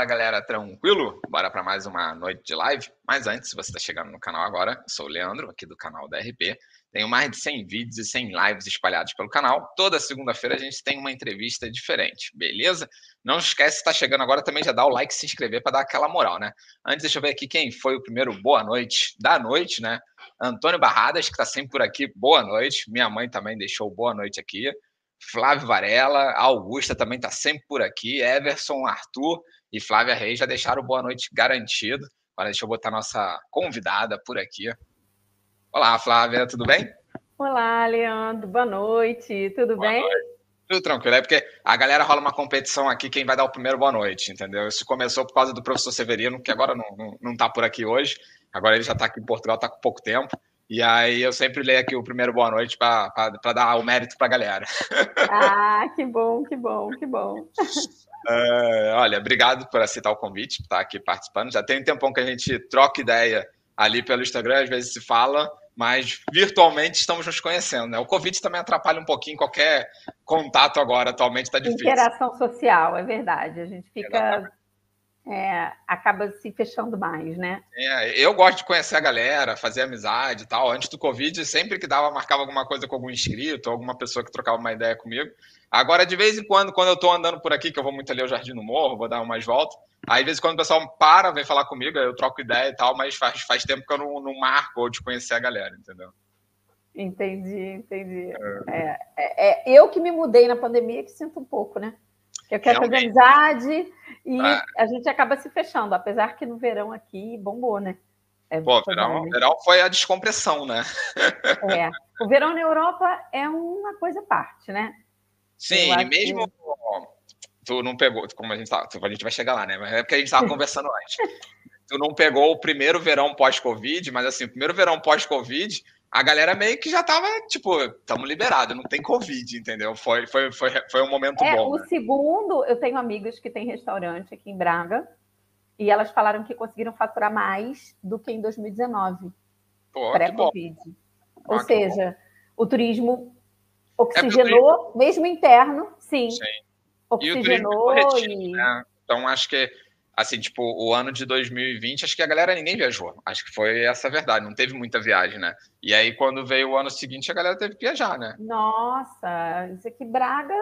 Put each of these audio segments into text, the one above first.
Fala galera, tranquilo? Bora para mais uma noite de live. Mas antes, se você está chegando no canal agora, eu sou o Leandro, aqui do canal da RP. Tenho mais de 100 vídeos e 100 lives espalhados pelo canal. Toda segunda-feira a gente tem uma entrevista diferente, beleza? Não esquece, se está chegando agora, também já dá o like e se inscrever para dar aquela moral, né? Antes, deixa eu ver aqui quem foi o primeiro boa noite da noite, né? Antônio Barradas, que está sempre por aqui, boa noite. Minha mãe também deixou boa noite aqui. Flávio Varela, Augusta também está sempre por aqui, Everson, Arthur e Flávia Reis já deixaram boa noite garantido. Agora deixa eu botar nossa convidada por aqui. Olá, Flávia, tudo bem? Olá, Leandro, boa noite, tudo boa bem? Noite. Tudo tranquilo, é porque a galera rola uma competição aqui, quem vai dar o primeiro boa noite, entendeu? Isso começou por causa do professor Severino, que agora não, não, não tá por aqui hoje, agora ele já está aqui em Portugal, está com pouco tempo. E aí eu sempre leio aqui o primeiro boa noite para dar o mérito para a galera. Ah, que bom, que bom, que bom. Uh, olha, obrigado por aceitar o convite, por estar aqui participando. Já tem um tempão que a gente troca ideia ali pelo Instagram, às vezes se fala, mas virtualmente estamos nos conhecendo. Né? O Covid também atrapalha um pouquinho qualquer contato agora, atualmente está difícil. Interação social, é verdade. A gente fica Exatamente é, acaba se fechando mais, né? É, eu gosto de conhecer a galera, fazer amizade e tal. Antes do Covid, sempre que dava, marcava alguma coisa com algum inscrito, alguma pessoa que trocava uma ideia comigo. Agora, de vez em quando, quando eu tô andando por aqui, que eu vou muito ali ao Jardim do Morro, vou dar umas voltas, aí de vez em quando o pessoal para, vem falar comigo, eu troco ideia e tal, mas faz, faz tempo que eu não, não marco ou de conhecer a galera, entendeu? Entendi, entendi. É. É, é, eu que me mudei na pandemia que sinto um pouco, né? Eu quero Realmente. fazer amizade e ah. a gente acaba se fechando, apesar que no verão aqui bombou, né? É, Pô, verão, verão foi a descompressão, né? É. O verão na Europa é uma coisa à parte, né? Sim, e mesmo. Que... Tu não pegou, como a gente tá, a gente vai chegar lá, né? Mas é porque a gente estava conversando antes. Tu não pegou o primeiro verão pós-Covid, mas assim, o primeiro verão pós-Covid, a galera meio que já tava, tipo, estamos liberados, não tem Covid, entendeu? Foi, foi, foi, foi um momento é, bom. O né? segundo, eu tenho amigos que têm restaurante aqui em Braga, e elas falaram que conseguiram faturar mais do que em 2019, pré-Covid. Ou ah, seja, o turismo oxigenou, é mesmo interno, sim. sim. Oxigenou e, o turismo e... Né? Então, acho que assim, tipo, o ano de 2020, acho que a galera ninguém viajou. Acho que foi essa a verdade, não teve muita viagem, né? E aí, quando veio o ano seguinte, a galera teve que viajar, né? Nossa, isso aqui Braga,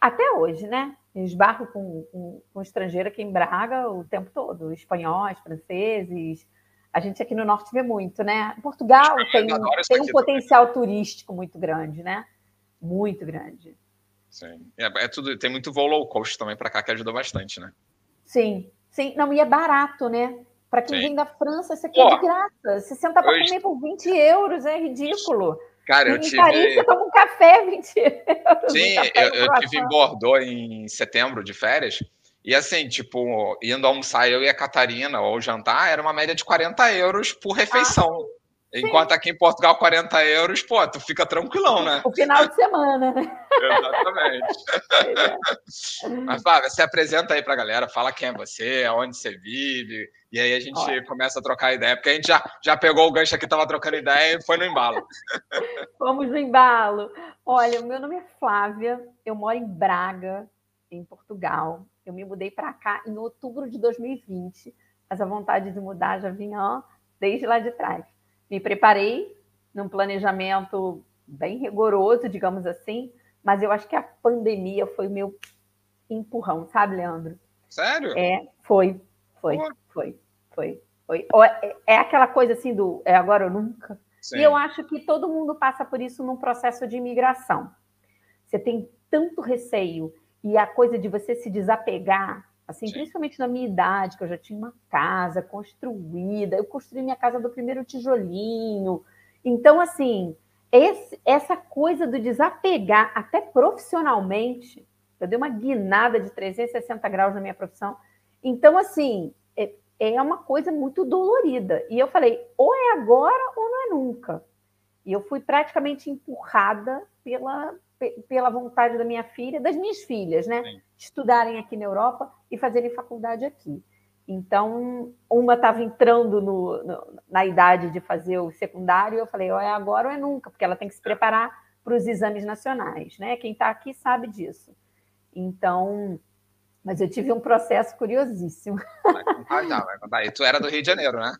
até hoje, né? Esbarro com, com, com estrangeiro aqui em Braga o tempo todo, espanhóis, franceses. A gente aqui no norte vê muito, né? Portugal tem, tem um potencial também. turístico muito grande, né? Muito grande. Sim. É, é, tudo, tem muito voo low cost também para cá que ajuda bastante, né? Sim, Sim, não, e é barato, né? Para quem Sim. vem da França, isso aqui Pô, é de graça. Você senta para comer por 20 euros, é ridículo. Cara, eu tive. Paris, você toma um café 20 euros. Sim, um eu, eu tive em Bordeaux em setembro de férias. E assim, tipo, indo almoçar eu e a Catarina, ou jantar, era uma média de 40 euros por refeição. Ah, Enquanto aqui em Portugal, 40 euros, pô, tu fica tranquilão, né? O final de semana, né? Exatamente. É. Mas, Flávia, se apresenta aí pra galera, fala quem é você, aonde você vive, e aí a gente Olha. começa a trocar ideia, porque a gente já, já pegou o gancho aqui, tava trocando ideia e foi no embalo. Vamos no embalo. Olha, o meu nome é Flávia, eu moro em Braga, em Portugal. Eu me mudei para cá em outubro de 2020, mas a vontade de mudar já vinha ó, desde lá de trás me preparei num planejamento bem rigoroso, digamos assim, mas eu acho que a pandemia foi o meu empurrão, sabe, Leandro? Sério? É, foi, foi, foi, foi, foi. É, é aquela coisa assim do é agora ou nunca. Sim. E eu acho que todo mundo passa por isso num processo de imigração. Você tem tanto receio e a coisa de você se desapegar Assim, Sim. principalmente na minha idade, que eu já tinha uma casa construída, eu construí minha casa do primeiro tijolinho. Então, assim, esse, essa coisa do desapegar, até profissionalmente, eu dei uma guinada de 360 graus na minha profissão. Então, assim, é, é uma coisa muito dolorida. E eu falei, ou é agora ou não é nunca. E eu fui praticamente empurrada pela, pela vontade da minha filha, das minhas filhas, né? Sim. Estudarem aqui na Europa e fazerem faculdade aqui. Então, uma estava entrando no, no, na idade de fazer o secundário, e eu falei, ou é agora ou é nunca, porque ela tem que se preparar para os exames nacionais, né? Quem está aqui sabe disso. Então, Mas eu tive um processo curiosíssimo. Vai contar vai contar. E tu era do Rio de Janeiro, né?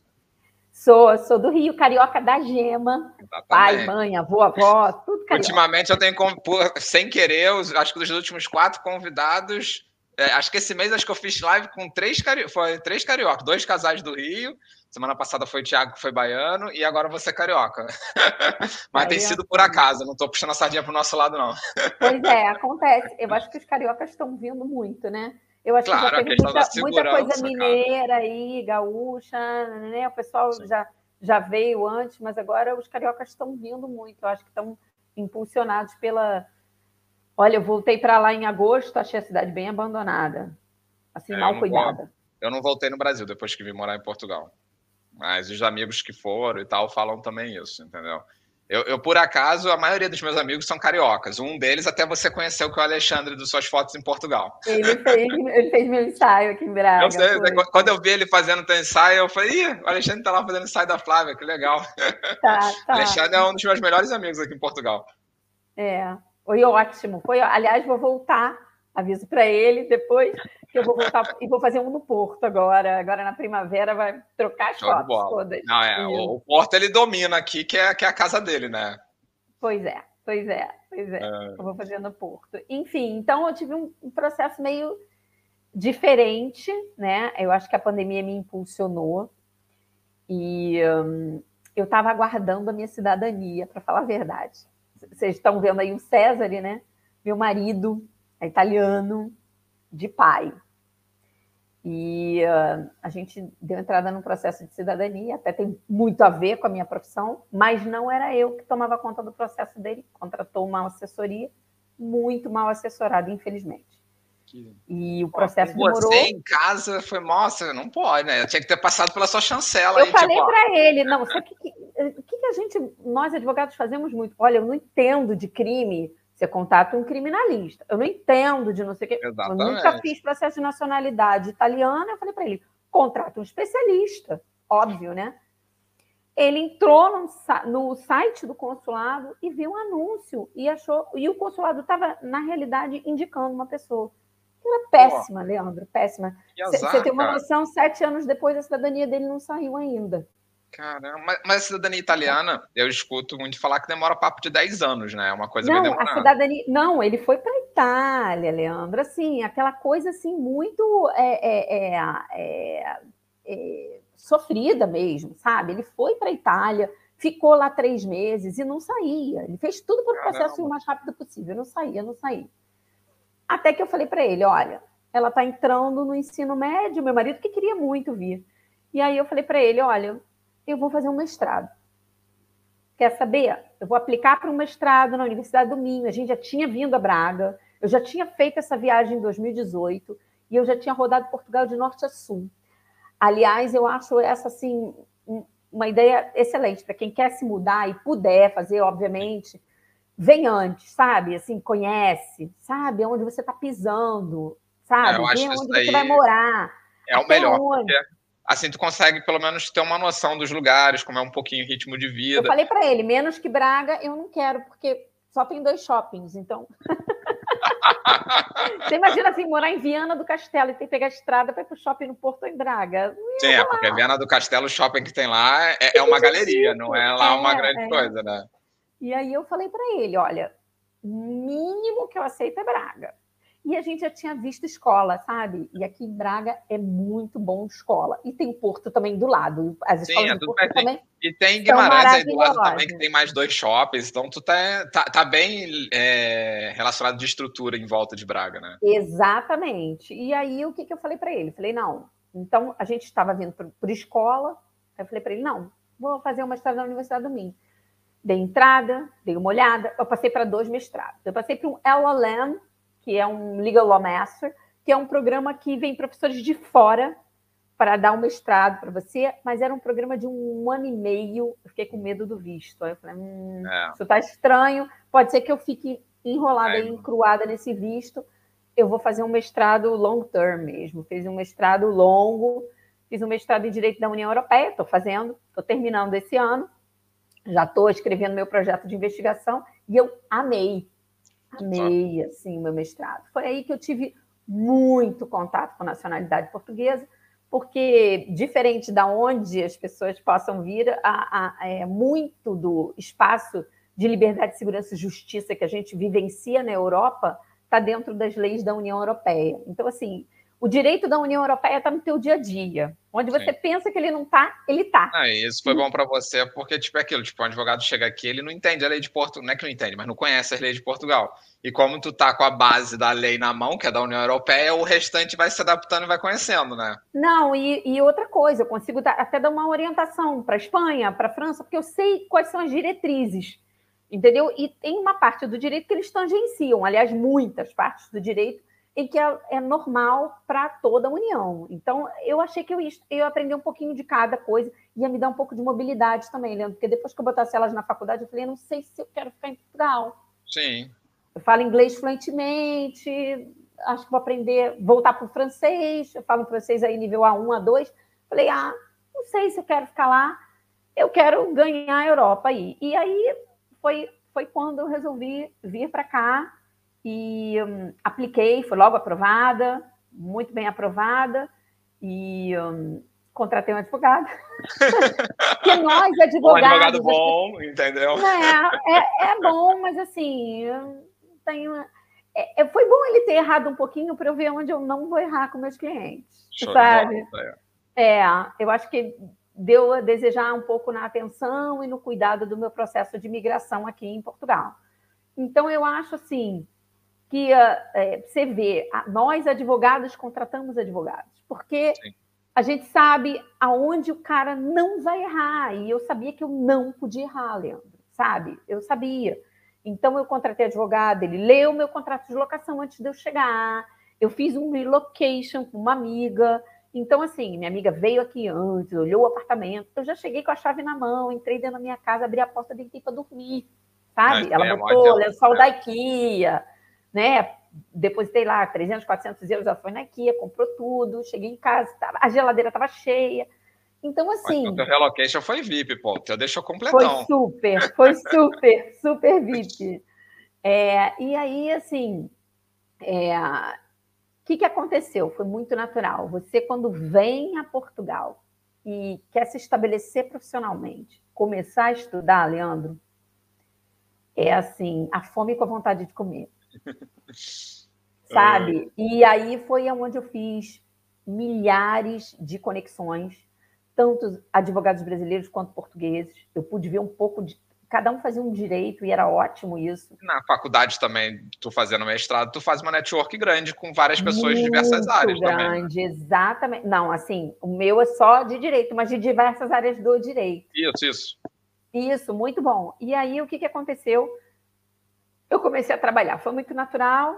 Sou, sou do Rio, carioca da gema. Exatamente. Pai, mãe, avô, avó, tudo carioca. Ultimamente eu tenho, sem querer, acho que dos últimos quatro convidados, é, acho que esse mês acho que eu fiz live com três, cari... foi três cariocas, dois casais do Rio. Semana passada foi o Thiago, que foi baiano, e agora você é carioca. Mas tem sido por acaso, não estou puxando a sardinha para o nosso lado, não. Pois é, acontece. Eu acho que os cariocas estão vindo muito, né? Eu acho claro, que já teve muita, muita, coisa mineira cara. aí, gaúcha, né? O pessoal já, já veio antes, mas agora os cariocas estão vindo muito. Eu acho que estão impulsionados pela, Olha, eu voltei para lá em agosto, achei a cidade bem abandonada, assim, é, mal cuidada. eu não voltei no Brasil depois que vim morar em Portugal. Mas os amigos que foram e tal falam também isso, entendeu? Eu, eu, por acaso, a maioria dos meus amigos são cariocas. Um deles até você conheceu que é o Alexandre dos suas fotos em Portugal. Ele fez, ele fez meu ensaio aqui em Braga. Eu sei, né, quando eu vi ele fazendo teu ensaio, eu falei, Ih, o Alexandre tá lá fazendo ensaio da Flávia, que legal. Tá, tá. Alexandre é um dos meus melhores amigos aqui em Portugal. É, foi ótimo. Foi, aliás, vou voltar, aviso para ele depois eu vou voltar e vou fazer um no Porto agora. Agora na primavera vai trocar as Show fotos todas. Não, é, o, o, Porto ele domina aqui, que é, que é a casa dele, né? Pois é, pois é, pois é. é. Eu vou fazer no Porto. Enfim, então eu tive um, um processo meio diferente, né? Eu acho que a pandemia me impulsionou e hum, eu estava aguardando a minha cidadania, para falar a verdade vocês estão vendo aí o César, né? Meu marido é italiano, de pai. E uh, a gente deu entrada no processo de cidadania, até tem muito a ver com a minha profissão, mas não era eu que tomava conta do processo dele, contratou uma assessoria muito mal assessorada, infelizmente. E o processo Pô, demorou. Você em casa foi, nossa, não pode, né? Eu tinha que ter passado pela sua chancela. Eu aí, falei tipo, para ele, não, sabe o que, o que, que a gente, nós advogados, fazemos muito? Olha, eu não entendo de crime. Você contata um criminalista. Eu não entendo de não sei o quê. Exatamente. Eu nunca fiz processo de nacionalidade italiana. Eu falei para ele: contrata um especialista. Óbvio, né? Ele entrou no, site do consulado e viu um anúncio e achou. E o consulado estava, na realidade, indicando uma pessoa. Era péssima, Pô. Leandro, péssima. Você tem uma noção, sete anos depois a cidadania dele não saiu ainda. Caramba, mas, mas a cidadania italiana, eu escuto muito falar que demora papo de 10 anos, né? É uma coisa não, bem demorada. A cidadania, não, ele foi para a Itália, Leandro, assim, aquela coisa assim muito é, é, é, é sofrida mesmo, sabe? Ele foi para a Itália, ficou lá três meses e não saía. Ele fez tudo para o processo o mais rápido possível, não saía, não saía. Até que eu falei para ele, olha, ela está entrando no ensino médio, meu marido que queria muito vir. E aí eu falei para ele, olha, eu vou fazer um mestrado. Quer saber? Eu vou aplicar para um mestrado na Universidade do Minho. A gente já tinha vindo a Braga, eu já tinha feito essa viagem em 2018 e eu já tinha rodado Portugal de norte a sul. Aliás, eu acho essa assim uma ideia excelente para quem quer se mudar e puder fazer, obviamente, vem antes, sabe? Assim, conhece, sabe onde você está pisando, sabe? É, onde você vai morar. É o melhor. Onde assim tu consegue pelo menos ter uma noção dos lugares, como é um pouquinho o ritmo de vida. Eu falei para ele, menos que Braga eu não quero, porque só tem dois shoppings, então. Você imagina assim, morar em Viana do Castelo e ter que pegar a estrada para ir para o shopping no Porto ou em Braga. Sim, é, porque Viana do Castelo, o shopping que tem lá é, é uma galeria, não é lá é, uma grande é. coisa, né? E aí eu falei para ele, olha, mínimo que eu aceito é Braga. E a gente já tinha visto escola, sabe? E aqui em Braga é muito bom escola. E tem o Porto também do lado. As escolas Sim, é do Porto também. E tem Guimarães aí do lado também, que tem mais dois shoppings. Então, tu tá, tá, tá bem é, relacionado de estrutura em volta de Braga, né? Exatamente. E aí, o que, que eu falei para ele? Falei, não. Então, a gente estava vindo por, por escola. Aí eu falei para ele, não, vou fazer uma história na Universidade do Minho. Dei entrada, dei uma olhada. Eu passei para dois mestrados. Eu passei para um LLM, que é um Legal Law Master, que é um programa que vem professores de fora para dar um mestrado para você, mas era um programa de um ano e meio. Eu fiquei com medo do visto. Aí eu falei, hum, é. isso está estranho, pode ser que eu fique enrolada e encruada nesse visto. Eu vou fazer um mestrado long term mesmo. Fiz um mestrado longo, fiz um mestrado em Direito da União Europeia, estou fazendo, estou terminando esse ano, já estou escrevendo meu projeto de investigação e eu amei Amei, assim, meu mestrado. Foi aí que eu tive muito contato com nacionalidade portuguesa, porque, diferente da onde as pessoas possam vir, a, a, é muito do espaço de liberdade, segurança e justiça que a gente vivencia na Europa está dentro das leis da União Europeia. Então, assim, o direito da União Europeia está no teu dia a dia. Onde você Sim. pensa que ele não está, ele está. Ah, isso foi bom para você, porque, tipo, é aquilo, tipo, um advogado chega aqui, ele não entende a lei de Portugal, não é que não entende, mas não conhece as leis de Portugal. E como tu tá com a base da lei na mão, que é da União Europeia, o restante vai se adaptando e vai conhecendo, né? Não, e, e outra coisa, eu consigo dar, até dar uma orientação para a Espanha, para a França, porque eu sei quais são as diretrizes, entendeu? E tem uma parte do direito que eles tangenciam, aliás, muitas partes do direito em que é, é normal para toda a União. Então, eu achei que eu ia, eu ia aprender um pouquinho de cada coisa, ia me dar um pouco de mobilidade também, Leandro, porque depois que eu botasse elas na faculdade, eu falei, eu não sei se eu quero ficar em Portugal. Sim. Eu falo inglês fluentemente, acho que vou aprender, voltar para o francês, eu falo francês aí nível A1, A2. Falei, ah, não sei se eu quero ficar lá, eu quero ganhar a Europa aí. E aí foi, foi quando eu resolvi vir para cá, e um, apliquei, foi logo aprovada, muito bem aprovada, e um, contratei um advogado. Porque nós, advogados. Um advogado bom, entendeu? É, é, é, bom, mas assim, tenho. É, é, foi bom ele ter errado um pouquinho para eu ver onde eu não vou errar com meus clientes. Show sabe? É. é, eu acho que deu a desejar um pouco na atenção e no cuidado do meu processo de migração aqui em Portugal. Então, eu acho assim que é, você vê, nós advogados contratamos advogados, porque Sim. a gente sabe aonde o cara não vai errar, e eu sabia que eu não podia errar, Leandro, sabe? Eu sabia. Então eu contratei advogado, ele leu meu contrato de locação antes de eu chegar, eu fiz um relocation com uma amiga, então, assim, minha amiga veio aqui antes, olhou o apartamento, eu já cheguei com a chave na mão, entrei dentro da minha casa, abri a porta, deitei para dormir, sabe? Ela é botou lençol da IKEA, né? Depositei lá 300, 400 euros, ela foi na IKEA, comprou tudo, cheguei em casa, tava, a geladeira estava cheia. Então, assim. O teu relocation foi VIP, pô. Teu deixou completão. Foi super, foi super, super VIP. É, e aí, assim, é, o que, que aconteceu? Foi muito natural. Você, quando vem a Portugal e quer se estabelecer profissionalmente, começar a estudar, Leandro, é assim, a fome com a vontade de comer. Sabe? É. E aí foi onde eu fiz milhares de conexões, tanto advogados brasileiros quanto portugueses. Eu pude ver um pouco de. Cada um fazia um direito e era ótimo isso. Na faculdade também, tu fazendo mestrado, tu faz uma network grande com várias pessoas Muito de diversas áreas grande, também. grande, exatamente. Não, assim, o meu é só de direito, mas de diversas áreas do direito. Isso, isso. Isso, muito bom. E aí, o que, que aconteceu? Eu comecei a trabalhar. Foi muito natural.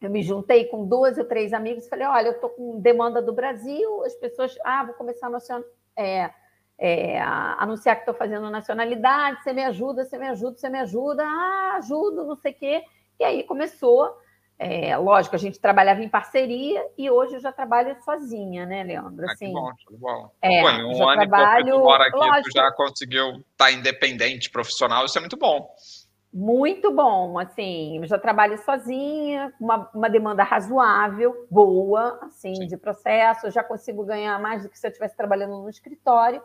Eu me juntei com dois ou três amigos e falei: olha, eu estou com demanda do Brasil, as pessoas, ah, vou começar a é, é, anunciar que estou fazendo nacionalidade, você me ajuda, você me ajuda, você me ajuda, ah, ajudo, não sei o quê. E aí começou. É, lógico, a gente trabalhava em parceria e hoje eu já trabalho sozinha, né, Leandro? Assim, ah, que bom, tudo bom. É, Pô, um ano trabalho, que tu mora aqui, lógico, tu já conseguiu estar tá independente, profissional, isso é muito bom. Muito bom, assim, eu já trabalho sozinha, uma, uma demanda razoável, boa, assim, Sim. de processo, eu já consigo ganhar mais do que se eu estivesse trabalhando no escritório,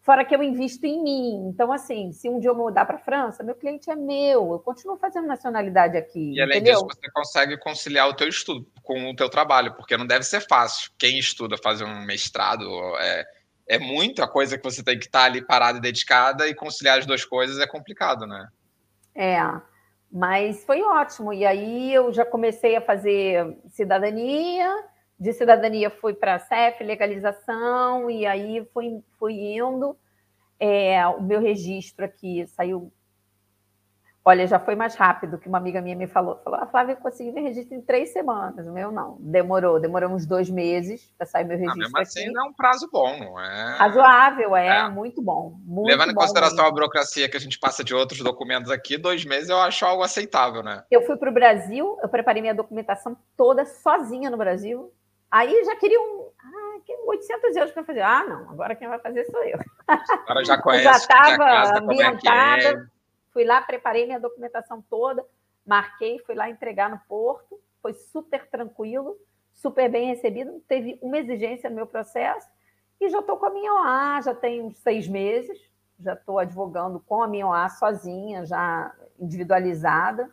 fora que eu invisto em mim. Então, assim, se um dia eu mudar para a França, meu cliente é meu, eu continuo fazendo nacionalidade aqui. E além entendeu? disso, você consegue conciliar o teu estudo com o teu trabalho, porque não deve ser fácil. Quem estuda fazer um mestrado é, é muita coisa que você tem que estar ali parada e dedicada, e conciliar as duas coisas é complicado, né? É, mas foi ótimo. E aí eu já comecei a fazer cidadania, de cidadania fui para CEF, legalização, e aí fui, fui indo. É, o meu registro aqui saiu Olha, já foi mais rápido que uma amiga minha me falou. Falou, a ah, Flávia, eu consegui meu registro em três semanas. O meu não. Demorou, demorou uns dois meses para sair meu ah, registro. Ah, mesmo assim, é um prazo bom, não é? Razoável, é, é. muito bom. Muito Levando em consideração mesmo. a burocracia que a gente passa de outros documentos aqui, dois meses eu acho algo aceitável, né? Eu fui para o Brasil, eu preparei minha documentação toda sozinha no Brasil. Aí já queriam. Ah, 800 euros para fazer. Ah, não, agora quem vai fazer sou eu. Agora já conhece. já estava ambientada. Fui lá, preparei minha documentação toda, marquei, fui lá entregar no porto. foi super tranquilo, super bem recebido, não teve uma exigência no meu processo, e já estou com a minha OA, já tem uns seis meses, já estou advogando com a minha OA sozinha, já individualizada.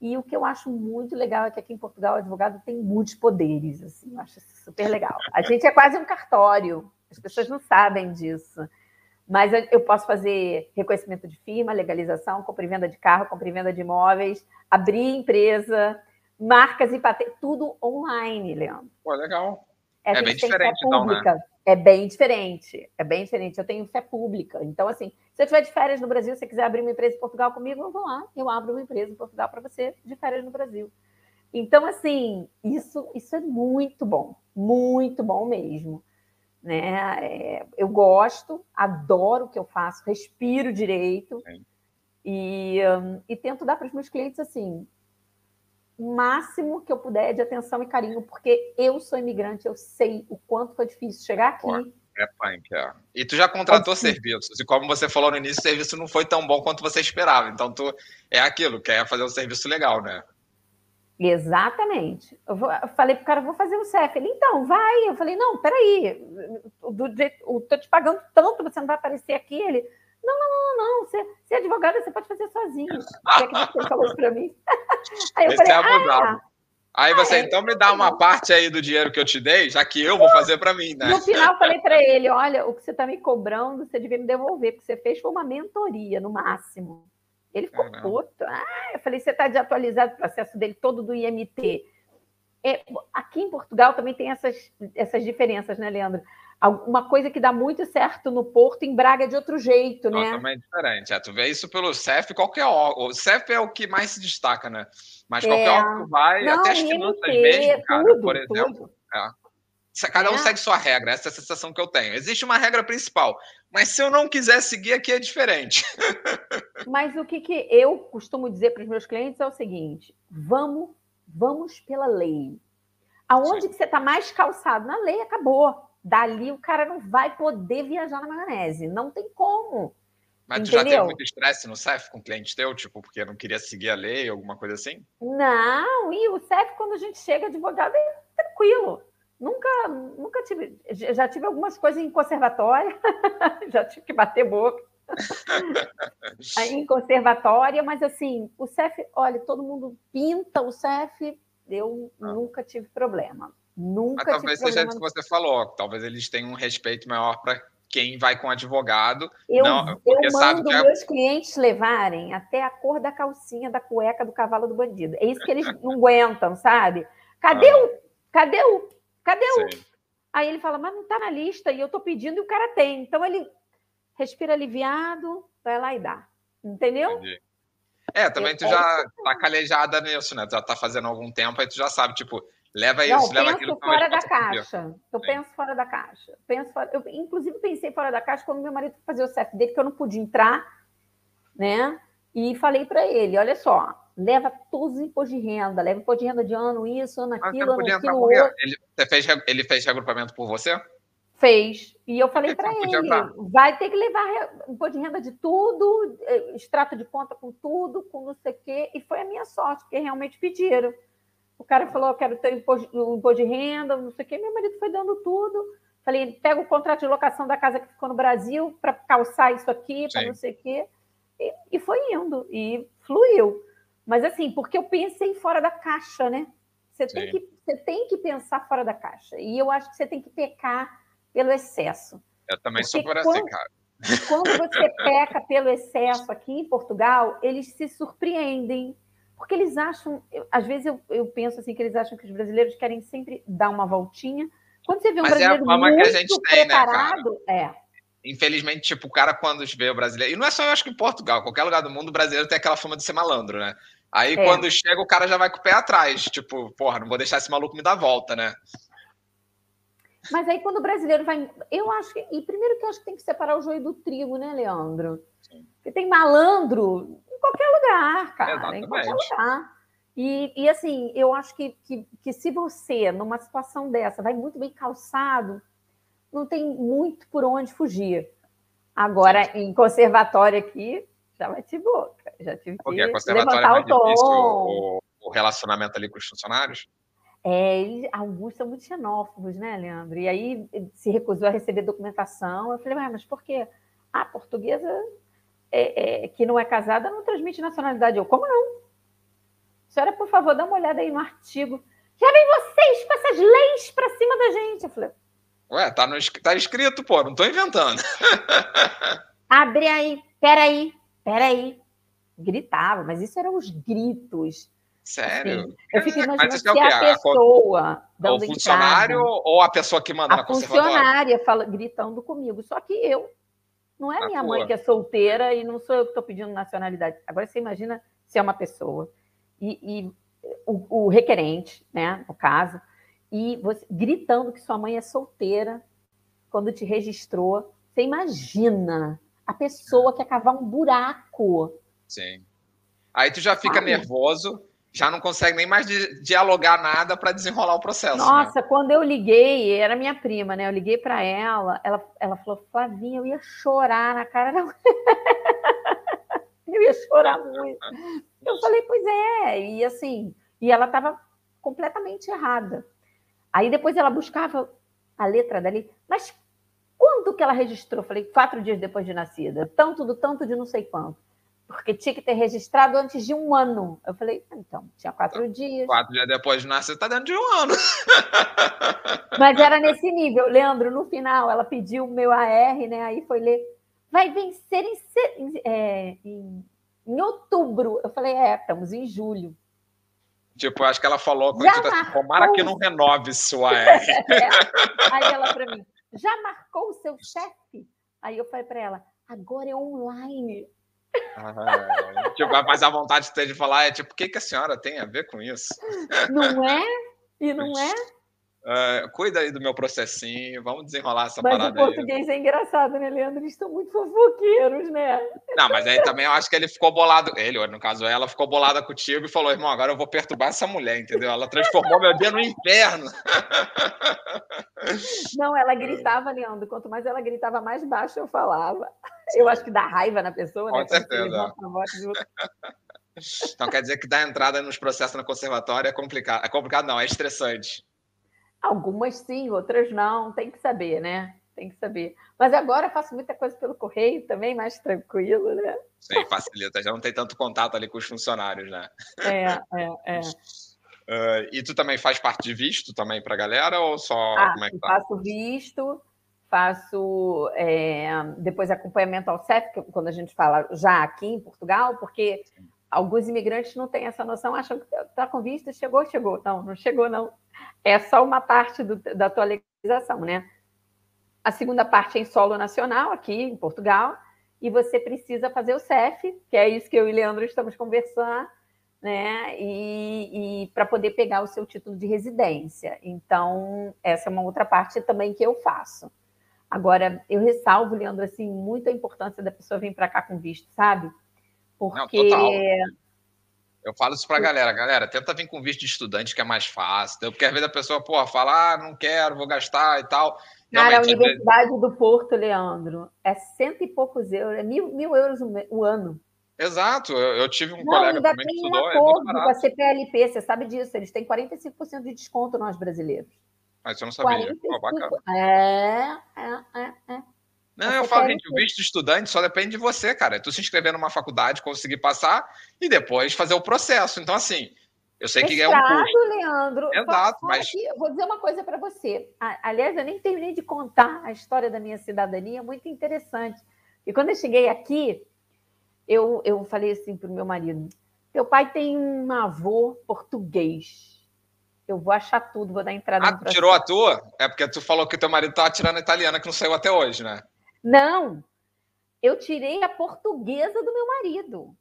E o que eu acho muito legal é que aqui em Portugal o advogado tem muitos poderes, assim, eu acho super legal. A gente é quase um cartório, as pessoas não sabem disso. Mas eu posso fazer reconhecimento de firma, legalização, compra e venda de carro, compra e venda de imóveis, abrir empresa, marcas e patentes, tudo online, Leandro. Pô, legal. É, é bem diferente, então, né? É bem diferente, é bem diferente. Eu tenho fé pública. Então, assim, se eu estiver de férias no Brasil, se você quiser abrir uma empresa em Portugal comigo, eu vou lá, eu abro uma empresa em Portugal para você de férias no Brasil. Então, assim, isso, isso é muito bom, muito bom mesmo. Né? É, eu gosto, adoro o que eu faço, respiro direito e, um, e tento dar para os meus clientes assim o máximo que eu puder de atenção e carinho, porque eu sou imigrante, eu sei o quanto foi difícil chegar aqui. É punk, é. E tu já contratou serviços, e como você falou no início, o serviço não foi tão bom quanto você esperava. Então, tu é aquilo, quer fazer um serviço legal, né? Exatamente. Eu, vou, eu falei pro cara, vou fazer o CEF. Ele, então, vai. Eu falei, não, peraí, eu tô te pagando tanto, você não vai aparecer aqui. Ele, não, não, não, não, você, você é advogada, você pode fazer sozinho. Você acredita que ele falou isso para mim? Aí eu Esse falei, é ah, Aí você, ah, é, então me dá uma parte aí do dinheiro que eu te dei, já que eu vou fazer para mim, né? No final, falei para ele: olha, o que você está me cobrando, você devia me devolver, porque você fez foi uma mentoria, no máximo. Ele ficou é, puto. Ah, eu falei: você está desatualizado o processo dele todo do IMT. É, aqui em Portugal também tem essas, essas diferenças, né, Leandro? uma coisa que dá muito certo no Porto, em Braga é de outro jeito, né? Também é diferente. É, tu vê isso pelo CEF, qualquer órgão. O CEF é o que mais se destaca, né? Mas qualquer é... órgão que vai, Não, até as finanças mesmo, cara, tudo, por exemplo. É. Cada um é. segue sua regra, essa é a sensação que eu tenho. Existe uma regra principal, mas se eu não quiser seguir aqui é diferente. Mas o que, que eu costumo dizer para os meus clientes é o seguinte: vamos, vamos pela lei. Aonde que você está mais calçado? Na lei, acabou. Dali o cara não vai poder viajar na maionese. Não tem como. Mas tu já teve muito estresse no CEF com o cliente teu, tipo, porque não queria seguir a lei, alguma coisa assim? Não, e o CEF, quando a gente chega advogado, é tranquilo. Nunca, nunca tive. Já tive algumas coisas em conservatória, já tive que bater boca. em conservatória, mas assim, o CEF, olha, todo mundo pinta o CEF, eu ah. nunca tive problema. Nunca Mas talvez seja isso que você falou, talvez eles tenham um respeito maior para quem vai com advogado. Eu, não, eu mando é... meus clientes levarem até a cor da calcinha da cueca do cavalo do bandido. É isso que eles não aguentam, sabe? Cadê ah. o? Cadê o? Cadê o? Sim. Aí ele fala, mas não está na lista e eu estou pedindo e o cara tem. Então ele respira aliviado, vai lá e dá. Entendeu? Entendi. É, também tu já tá calejada nisso, né? Tu já tá fazendo algum tempo, aí tu já sabe, tipo, Leva isso, não, leva aquilo fora da caixa. Eu Sim. penso fora da caixa. Penso fora... Eu, inclusive, pensei fora da caixa quando meu marido fazer o CEF dele, que eu não podia entrar, né? E falei para ele: olha só, leva todos os impostos de renda, leva imposto de renda de ano, isso, ano, aquilo, ano, aquilo, outro. Ele, você fez, ele fez reagrupamento por você? Fez. E eu falei para ele: vai ter que levar imposto de renda de tudo, eh, extrato de conta com tudo, com não sei o quê. E foi a minha sorte, porque realmente pediram. O cara falou, eu quero ter imposto, imposto de renda, não sei o quê. Meu marido foi dando tudo. Falei, pega o contrato de locação da casa que ficou no Brasil para calçar isso aqui, para não sei o quê. E, e, foi indo, e fluiu. Mas assim, porque eu pensei fora da caixa, né? Você tem, que, você tem que pensar fora da caixa. E eu acho que você tem que pecar pelo excesso. Eu também porque sou por assim, cara. Quando você peca pelo excesso aqui em Portugal, eles se surpreendem porque eles acham, eu, às vezes eu, eu penso assim que eles acham que os brasileiros querem sempre dar uma voltinha. Quando você vê um Mas brasileiro é a muito que a gente tem, preparado, né, é. Infelizmente, tipo, o cara quando vê o brasileiro, e não é só eu acho que em Portugal, qualquer lugar do mundo, o brasileiro tem aquela fama de ser malandro, né? Aí é. quando chega, o cara já vai com o pé atrás, tipo, porra, não vou deixar esse maluco me dar volta, né? Mas aí quando o brasileiro vai. Eu acho que. E primeiro que eu acho que tem que separar o joio do trigo, né, Leandro? Sim. Porque tem malandro qualquer lugar, cara, Exatamente. em qualquer lugar. E, e assim, eu acho que, que, que se você, numa situação dessa, vai muito bem calçado, não tem muito por onde fugir. Agora, Sim. em conservatório aqui, já bati boca. Já tive que levantar é o tom. O, o relacionamento ali com os funcionários? É, eles, alguns são muito xenófobos, né, Leandro? E aí se recusou a receber documentação. Eu falei, mas por quê? A portuguesa é, é, que não é casada não transmite nacionalidade. Eu, como não? Senhora, por favor, dá uma olhada aí no artigo. Já vem vocês com essas leis para cima da gente. Eu falei, Ué, tá, no, tá escrito, pô, não tô inventando. Abre aí, peraí, peraí. Gritava, mas isso eram os gritos. Sério? Assim, eu fico imaginando se é a, a pessoa. A, o funcionário entrada, ou a pessoa que manda a na funcionária fala, gritando comigo. Só que eu. Não é na minha tua. mãe que é solteira e não sou eu que estou pedindo nacionalidade. Agora você imagina se é uma pessoa. E, e o, o, requerente, né, no caso, e você gritando que sua mãe é solteira quando te registrou. Você imagina a pessoa quer cavar um buraco. Sim. Aí tu já fica Sabe? nervoso, já não consegue nem mais dialogar nada para desenrolar o processo. Né? Nossa, né? quando eu liguei, era minha prima, né? Eu liguei para ela, ela, ela falou, Flavinha, eu ia chorar na cara da Eu ia chorar muito. Eu falei, pois é, e assim, e ela estava completamente errada. Aí depois ela buscava a letra dali, mas quando que ela registrou? Falei, quatro dias depois de nascida, tanto do tanto de não sei quanto. Porque tinha que ter registrado antes de um ano. Eu falei, ah, então, tinha quatro dias. Quatro dias depois de nascer, está dentro de um ano. Mas era nesse nível. Leandro, no final, ela pediu o meu AR, né? Aí foi ler. Vai vencer em, é, em, em outubro. Eu falei, é, estamos em julho. Tipo, acho que ela falou com tipo, assim, tomara que não renove sua é. Aí ela para mim, já marcou o seu chefe? Aí eu falei para ela, agora é online. Ah, tipo, mas a vontade de ter de falar é tipo, o que, que a senhora tem a ver com isso? Não é? E não é? Uh, cuida aí do meu processinho, vamos desenrolar essa mas parada aí. Mas o português aí. é engraçado, né, Leandro? Eles estão muito fofoqueiros, né? Não, mas aí também eu acho que ele ficou bolado, ele, no caso ela, ficou bolada contigo e falou, irmão, agora eu vou perturbar essa mulher, entendeu? Ela transformou meu dia no inferno. Não, ela gritava, Leandro, quanto mais ela gritava, mais baixo eu falava. Eu acho que dá raiva na pessoa, Com né? Com certeza. Então quer dizer que dar entrada nos processos na conservatória é complicado. É complicado, não, é estressante. Algumas sim, outras não, tem que saber, né? Tem que saber. Mas agora eu faço muita coisa pelo correio também, mais tranquilo, né? Sim, facilita, já não tem tanto contato ali com os funcionários, né? É, é, é. Uh, e tu também faz parte de visto também para a galera ou só ah, como é que tá? Faço visto, faço é, depois acompanhamento ao CEF, quando a gente fala já aqui em Portugal, porque alguns imigrantes não têm essa noção, acham que está com visto, chegou, chegou. Não, não chegou, não é só uma parte do, da atualização, né? A segunda parte é em solo nacional, aqui em Portugal, e você precisa fazer o CEF, que é isso que eu e Leandro estamos conversando, né? E, e para poder pegar o seu título de residência. Então, essa é uma outra parte também que eu faço. Agora, eu ressalvo, Leandro, assim, muito a importância da pessoa vir para cá com visto, sabe? Porque Não, eu falo isso pra galera, galera, tenta vir com visto de estudante que é mais fácil, porque às vezes a pessoa, pô, fala, ah, não quero, vou gastar e tal. Cara, a Universidade vezes... do Porto, Leandro, é cento e poucos euros, é mil, mil euros o ano. Exato, eu, eu tive um não, colega ainda também tem que estudou. Um é acordo é com a CPLP, você sabe disso, eles têm 45% de desconto nós brasileiros. Mas você não sabia. 45... bacana. É, é, é, é. Não, eu falo, gente, o visto estudante só depende de você, cara. É tu se inscrever numa faculdade, conseguir passar e depois fazer o processo. Então, assim, eu sei que é um custo. Leandro. Exato, mas... Aqui, vou dizer uma coisa para você. Aliás, eu nem terminei de contar a história da minha cidadania, é muito interessante. E quando eu cheguei aqui, eu, eu falei assim para o meu marido, teu pai tem um avô português. Eu vou achar tudo, vou dar entrada ah, tirou a tua? É porque tu falou que teu marido estava tirando a italiana, que não saiu até hoje, né? Não, eu tirei a portuguesa do meu marido.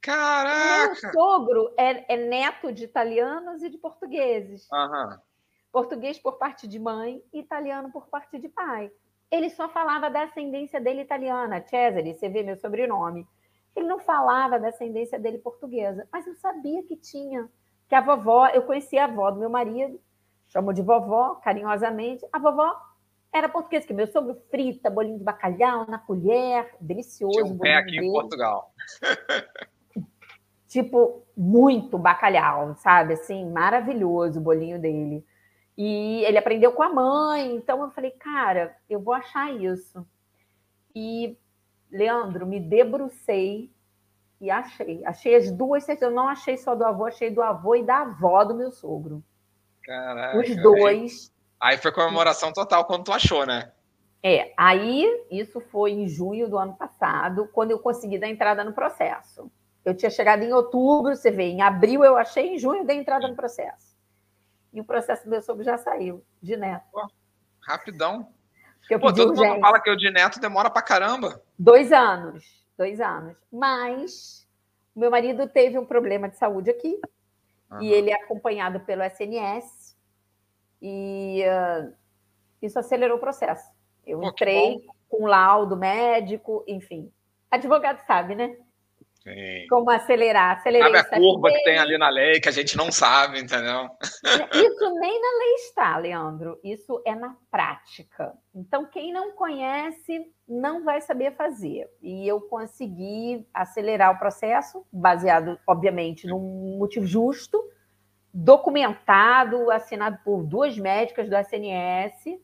Caraca! Meu sogro é, é neto de italianos e de portugueses. Uhum. Português por parte de mãe e italiano por parte de pai. Ele só falava da ascendência dele italiana. Cesare, você vê meu sobrenome. Ele não falava da ascendência dele portuguesa, mas eu sabia que tinha. Que a vovó, eu conhecia a avó do meu marido, chamou de vovó, carinhosamente. A vovó era português, que meu sogro frita, bolinho de bacalhau na colher, delicioso. Tinha um pé aqui dele. em Portugal. tipo, muito bacalhau, sabe? Assim, maravilhoso o bolinho dele. E ele aprendeu com a mãe, então eu falei, cara, eu vou achar isso. E, Leandro, me debrucei e achei. Achei as duas Eu não achei só do avô, achei do avô e da avó do meu sogro. Caraca. Os dois. Aí foi comemoração total quando tu achou, né? É, aí isso foi em junho do ano passado, quando eu consegui dar entrada no processo. Eu tinha chegado em outubro, você vê, em abril eu achei, em junho dei entrada no processo. E o processo do meu sogro já saiu, de neto. Pô, rapidão. Pô, todo urgência. mundo fala que o de neto demora pra caramba. Dois anos, dois anos. Mas meu marido teve um problema de saúde aqui, uhum. e ele é acompanhado pelo SNS, e uh, isso acelerou o processo. Eu Pô, entrei com laudo médico, enfim. Advogado sabe, né? Sim. Como acelerar. Acelerei sabe a curva que tem ali na lei que a gente não sabe, entendeu? Isso nem na lei está, Leandro. Isso é na prática. Então, quem não conhece não vai saber fazer. E eu consegui acelerar o processo, baseado, obviamente, num motivo justo, documentado, assinado por duas médicas do SNS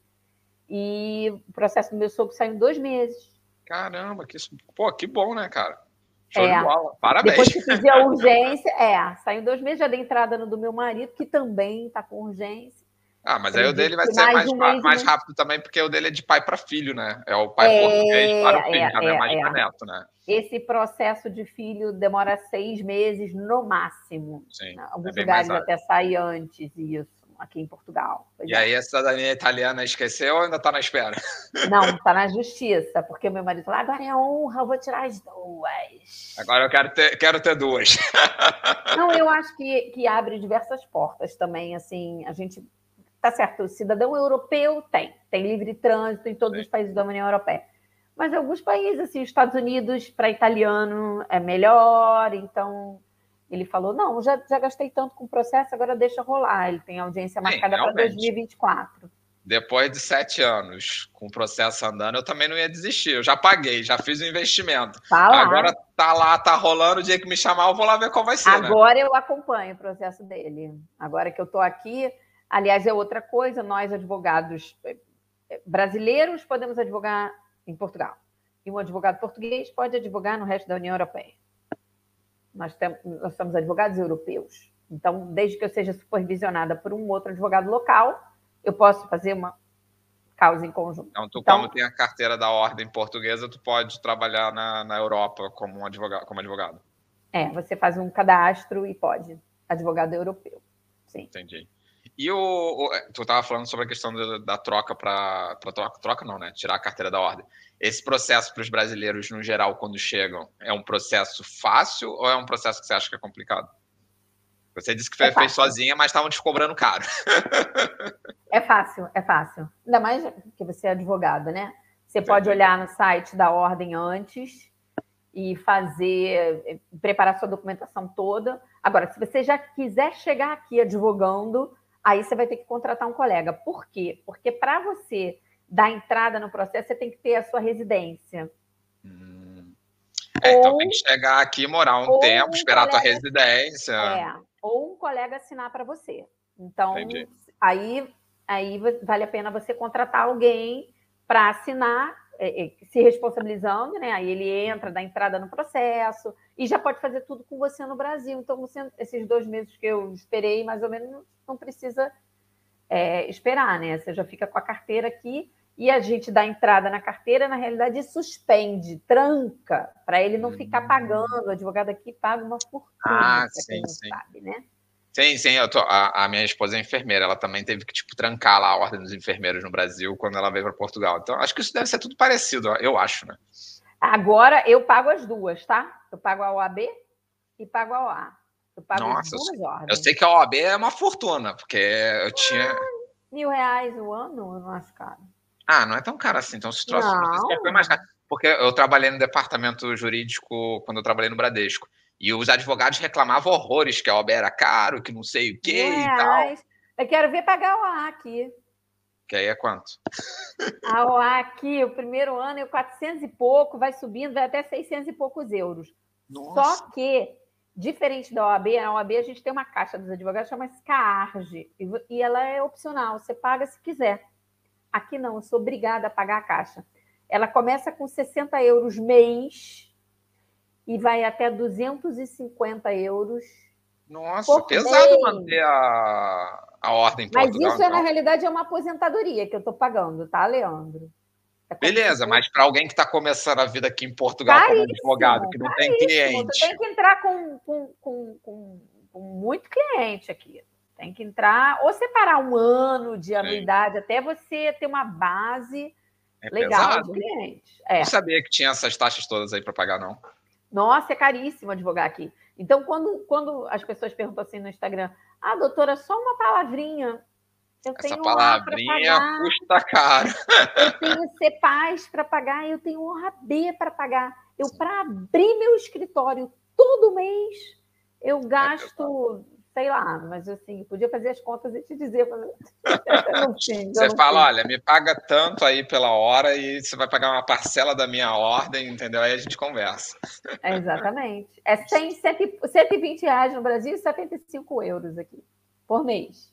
e o processo do meu sogro saiu em dois meses. Caramba, que, pô, que bom, né, cara? Show é. de bola. Parabéns. Depois que fiz a urgência, é, saiu em dois meses, já dei entrada no do meu marido, que também está com urgência. Ah, mas aí o dele vai ser mais, mais, mais rápido também, porque o dele é de pai para filho, né? É o pai é, português para o filho, é, é, mais é. para neto, né? Esse processo de filho demora seis meses no máximo. Sim, Alguns é lugares até sai antes isso aqui em Portugal. e é. aí, a cidadania italiana esqueceu ou ainda está na espera? Não, está na justiça, porque meu marido falou: agora é honra, eu vou tirar as duas. Agora eu quero ter, quero ter duas. Não, eu acho que, que abre diversas portas também. Assim, a gente. Tá certo, o cidadão europeu tem, tem livre trânsito em todos Sim. os países da União Europeia. Mas alguns países, assim, os Estados Unidos, para italiano é melhor, então ele falou: não, já, já gastei tanto com o processo, agora deixa rolar. Ele tem audiência marcada para 2024. Depois de sete anos com o processo andando, eu também não ia desistir. Eu já paguei, já fiz o investimento. Tá. Agora tá lá, tá rolando. O dia que me chamar, eu vou lá ver qual vai ser. Né? Agora né? eu acompanho o processo dele. Agora que eu estou aqui, aliás, é outra coisa. Nós, advogados eh, brasileiros, podemos advogar em Portugal. E um advogado português pode advogar no resto da União Europeia. Nós, temos, nós somos advogados europeus. Então, desde que eu seja supervisionada por um outro advogado local, eu posso fazer uma causa em conjunto. Então, tu, então, como tem a carteira da ordem portuguesa, tu pode trabalhar na, na Europa como, um advogado, como advogado. É, você faz um cadastro e pode. Advogado europeu. Sim. Entendi. E o, o tu estava falando sobre a questão da, da troca para troca, troca não, né? Tirar a carteira da ordem. Esse processo para os brasileiros no geral quando chegam é um processo fácil ou é um processo que você acha que é complicado? Você disse que foi, é fez sozinha, mas estavam te cobrando caro. É fácil, é fácil. Ainda mais que você é advogada, né? Você Entendi. pode olhar no site da ordem antes e fazer, preparar sua documentação toda. Agora, se você já quiser chegar aqui advogando, aí você vai ter que contratar um colega. Por quê? Porque para você dar entrada no processo, você tem que ter a sua residência. Hum. É, ou, então tem que chegar aqui, morar um tempo, um esperar colega, a tua residência. É, ou um colega assinar para você. Então, aí, aí vale a pena você contratar alguém para assinar, se responsabilizando, né? Aí ele entra, dá entrada no processo e já pode fazer tudo com você no Brasil. Então, você, esses dois meses que eu esperei, mais ou menos, não precisa é, esperar, né? Você já fica com a carteira aqui e a gente dá entrada na carteira, na realidade, suspende, tranca, para ele não ficar hum. pagando. O advogado aqui paga uma fortuna, ah, sim, sim. Sabe, né? Sim, sim, eu tô, a, a, minha esposa é enfermeira, ela também teve que, tipo, trancar lá a ordem dos enfermeiros no Brasil quando ela veio para Portugal. Então, acho que isso deve ser tudo parecido, eu acho, né? Agora, eu pago as duas, tá? Eu pago a OAB e pago a OA. Eu pago Nossa, duas ordens. Eu sei que a OAB é uma fortuna, porque eu tinha... Mil reais o ano, eu não acho caro. Ah, não é tão caro assim. Então, se trouxe, foi mais caro. Porque eu trabalhei no departamento jurídico quando eu trabalhei no Bradesco. E os advogados reclamavam horrores que a OAB era caro, que não sei o quê e tal. Eu quero ver pagar o A aqui. Que aí é quanto? A OA aqui, o primeiro ano é 400 e pouco, vai subindo, vai até 600 e poucos euros. Nossa. Só que Diferente da OAB, a OAB a gente tem uma caixa dos advogados chama-se CARGE, e ela é opcional, você paga se quiser. Aqui não, eu sou obrigada a pagar a caixa. Ela começa com 60 euros mês e vai até 250 euros. Nossa, pesado mês. manter a, a ordem Mas Portugal, isso, então. na realidade, é uma aposentadoria que eu estou pagando, tá, Leandro? É Beleza, mas para alguém que está começando a vida aqui em Portugal caríssimo, como advogado, que não tem cliente. Você tem que entrar com, com, com, com, com muito cliente aqui. Tem que entrar, ou separar um ano de anuidade, Sim. até você ter uma base é legal pesado. de clientes. É. Não sabia que tinha essas taxas todas aí para pagar, não. Nossa, é caríssimo advogar aqui. Então, quando, quando as pessoas perguntam assim no Instagram, ah, doutora, só uma palavrinha. Eu Essa palavrinha custa caro. Eu tenho CEPAS para pagar, eu tenho OAB para pagar. Eu, para abrir meu escritório todo mês, eu é gasto sei lá, mas assim, podia fazer as contas e te dizer. você fala, olha, me paga tanto aí pela hora e você vai pagar uma parcela da minha ordem, entendeu? Aí a gente conversa. É, exatamente. É 100, 120 reais no Brasil e 75 euros aqui, por mês.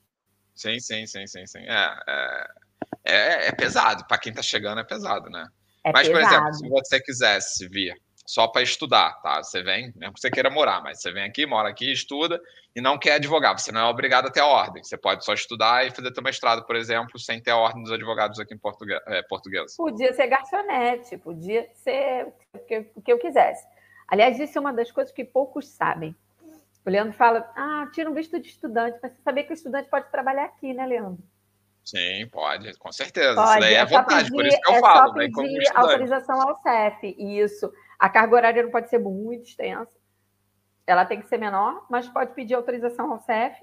Sim, sim, sim, sim, sim. É, é, é, é pesado, para quem está chegando é pesado, né? É mas, pesado. por exemplo, se você quisesse vir só para estudar, tá? Você vem, mesmo que você queira morar, mas você vem aqui, mora aqui, estuda e não quer advogar. Você não é obrigado a ter a ordem. Você pode só estudar e fazer teu mestrado, por exemplo, sem ter a ordem dos advogados aqui em português. É, português. Podia ser garçonete, podia ser o que, o que eu quisesse. Aliás, isso é uma das coisas que poucos sabem. O Leandro fala, ah, tira um visto de estudante, mas você sabia que o estudante pode trabalhar aqui, né, Leandro? Sim, pode, com certeza. Pode. Isso daí é, é vantagem, pedir, por isso que eu é falo. Só pedir autorização ao CEF, isso. A carga horária não pode ser muito extensa, ela tem que ser menor, mas pode pedir autorização ao CEF.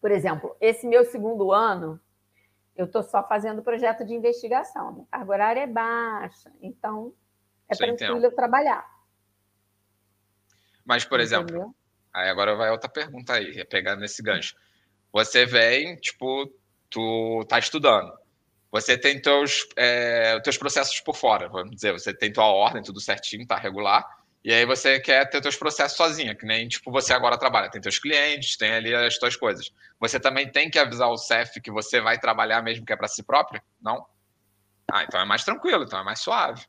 Por exemplo, esse meu segundo ano, eu estou só fazendo projeto de investigação. A carga horária é baixa, então é Sim, tranquilo então. eu trabalhar. Mas, por Entendeu? exemplo, aí agora vai outra pergunta aí, pegar nesse gancho. Você vem, tipo, tu tá estudando. Você tem teus, é, teus processos por fora, vamos dizer, você tem tua ordem, tudo certinho, tá regular, e aí você quer ter teus processos sozinha, que nem tipo você agora trabalha, tem teus clientes, tem ali as tuas coisas. Você também tem que avisar o CEF que você vai trabalhar mesmo que é para si próprio? Não? Ah, então é mais tranquilo, então é mais suave.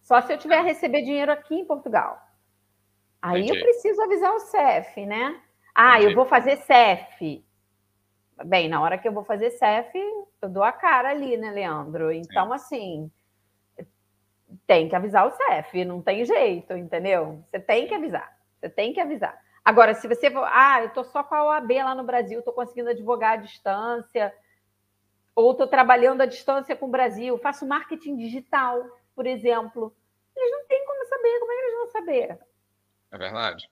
Só se eu tiver a receber dinheiro aqui em Portugal. Aí Entendi. eu preciso avisar o CEF, né? Ah, Entendi. eu vou fazer CEF. Bem, na hora que eu vou fazer CEF, eu dou a cara ali, né, Leandro? Então, assim, tem que avisar o CEF, não tem jeito, entendeu? Você tem que avisar, você tem que avisar. Agora, se você for, ah, eu tô só com a OAB lá no Brasil, tô conseguindo advogar à distância, ou tô trabalhando à distância com o Brasil, faço marketing digital, por exemplo. Eles não têm como saber, como é que eles vão saber? É verdade.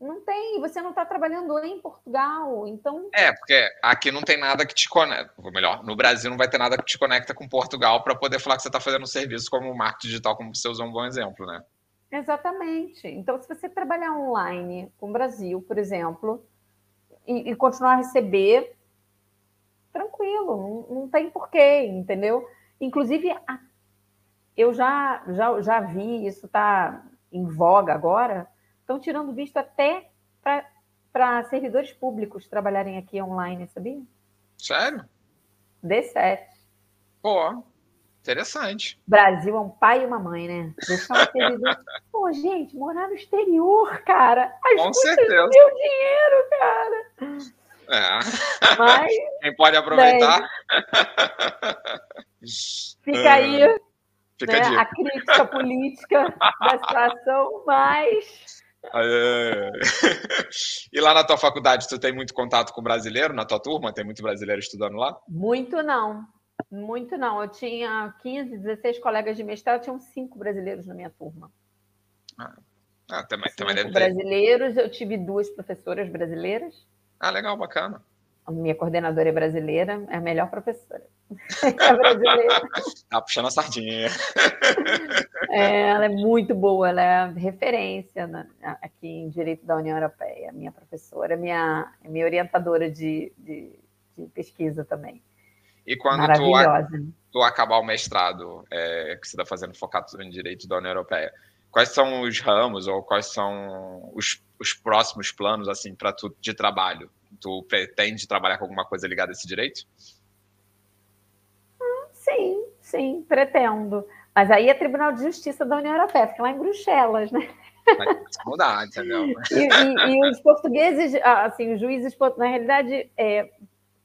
Não tem, você não está trabalhando em Portugal, então. É, porque aqui não tem nada que te conecta. Ou melhor, no Brasil não vai ter nada que te conecta com Portugal para poder falar que você está fazendo um serviço como o marketing digital, como você usou um bom exemplo, né? Exatamente. Então, se você trabalhar online com o Brasil, por exemplo, e, e continuar a receber, tranquilo, não, não tem porquê, entendeu? Inclusive, a, eu já, já, já vi, isso está em voga agora Estão tirando visto até para servidores públicos trabalharem aqui online, sabia? Sério? D7. Pô, interessante. Brasil é um pai e uma mãe, né? Deixar um servidor. Pô, gente, morar no exterior, cara. As Com certeza. meu dinheiro, cara. É. Mas, Quem pode aproveitar. Fica aí é. Fica né, a, a crítica política da situação, mas e lá na tua faculdade, tu tem muito contato com brasileiro na tua turma? Tem muito brasileiro estudando lá? Muito não. Muito não. Eu tinha 15, 16 colegas de mestrado, tinham cinco brasileiros na minha turma. Ah, ah também, também deve ter. brasileiros, eu tive duas professoras brasileiras. Ah, legal, bacana. A minha coordenadora é brasileira, é a melhor professora. é brasileira. Tá puxando a sardinha. É, ela é muito boa, ela é referência na, aqui em Direito da União Europeia. Minha professora, minha, minha orientadora de, de, de pesquisa também. E quando tu, tu, acabar o mestrado é, que você está fazendo focado em Direito da União Europeia, quais são os ramos ou quais são os, os próximos planos assim para tu de trabalho? Tu pretende trabalhar com alguma coisa ligada a esse direito? Sim, sim, pretendo. Mas aí é Tribunal de Justiça da União Europeia, fica lá em Bruxelas, né? Mudar, entendeu? e, e, e, os portugueses, ah, assim, os juízes, na realidade, é,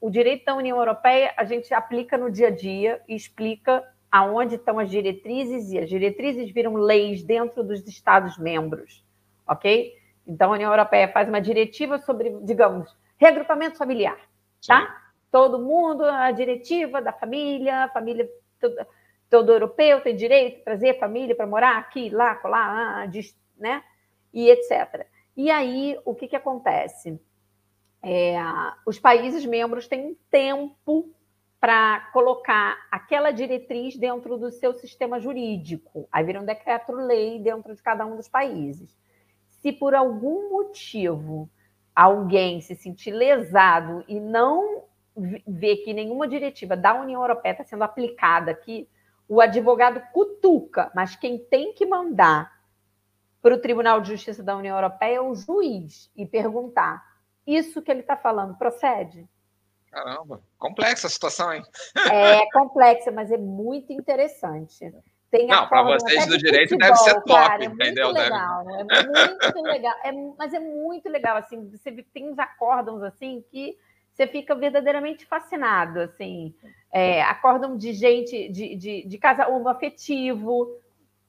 o direito da União Europeia a gente aplica no dia a dia e explica aonde estão as diretrizes, e as diretrizes viram leis dentro dos Estados-membros, ok? Então, a União Europeia faz uma diretiva sobre, digamos, reagrupamento familiar, tá? Sim. Todo mundo, a diretiva da família, a família, todo, todo europeu tem direito a trazer família para morar aqui, lá, lá, né? E etc. E aí, o que, que acontece? É, os países membros têm um tempo para colocar aquela diretriz dentro do seu sistema jurídico. Aí vira um decreto-lei dentro de cada um dos países. Se por algum motivo alguém se sentir lesado e não ver que nenhuma diretiva da União Europeia está sendo aplicada aqui, o advogado cutuca, mas quem tem que mandar para o Tribunal de Justiça da União Europeia é o juiz e perguntar: isso que ele está falando procede? Caramba, complexa a situação, hein? É complexa, mas é muito interessante. Tem não, para vocês do direito futebol, deve ser top, cara, é entendeu? Muito legal, né? É muito legal, é, mas é muito legal, assim, você tem uns acórdãos, assim, que você fica verdadeiramente fascinado, assim, é, acórdão de gente, de, de, de casal afetivo,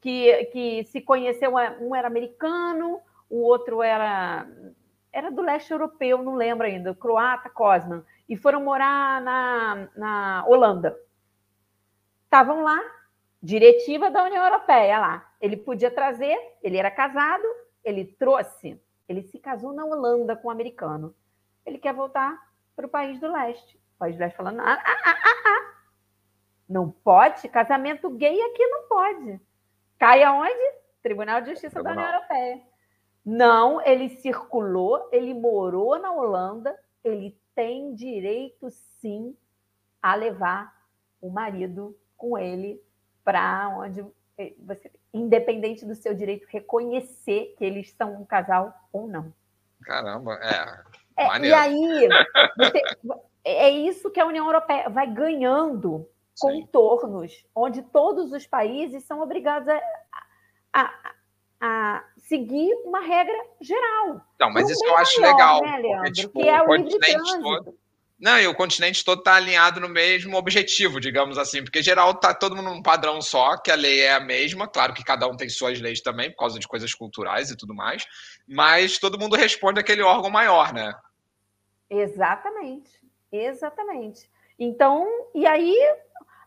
que, que se conheceu, um era americano, o outro era, era do leste europeu, não lembro ainda, croata, Cosman, e foram morar na, na Holanda. Estavam lá, diretiva da União Europeia lá. Ele podia trazer, ele era casado, ele trouxe, ele se casou na Holanda com um americano. Ele quer voltar para o país do leste. O país do leste falando, ah, ah, ah, ah, ah. não pode, casamento gay aqui não pode. Cai aonde? Tribunal de Justiça Tribunal. da União Europeia. Não, ele circulou, ele morou na Holanda, ele tem direito, sim, a levar o marido com ele para onde eh, você, independente do seu direito, reconhecer que eles são um casal ou não. Caramba, é. É e aí, você, é isso que a União Europeia vai ganhando Sim. contornos, onde todos os países são obrigados a, a, a seguir uma regra geral. Não, mas isso eu acho maior, legal. Né, Leandro, porque, tipo, que é o, o continente todo. Não, e o continente todo está alinhado no mesmo objetivo, digamos assim, porque geral tá todo mundo num padrão só, que a lei é a mesma, claro que cada um tem suas leis também, por causa de coisas culturais e tudo mais, mas todo mundo responde àquele órgão maior, né? Exatamente, exatamente. Então, e aí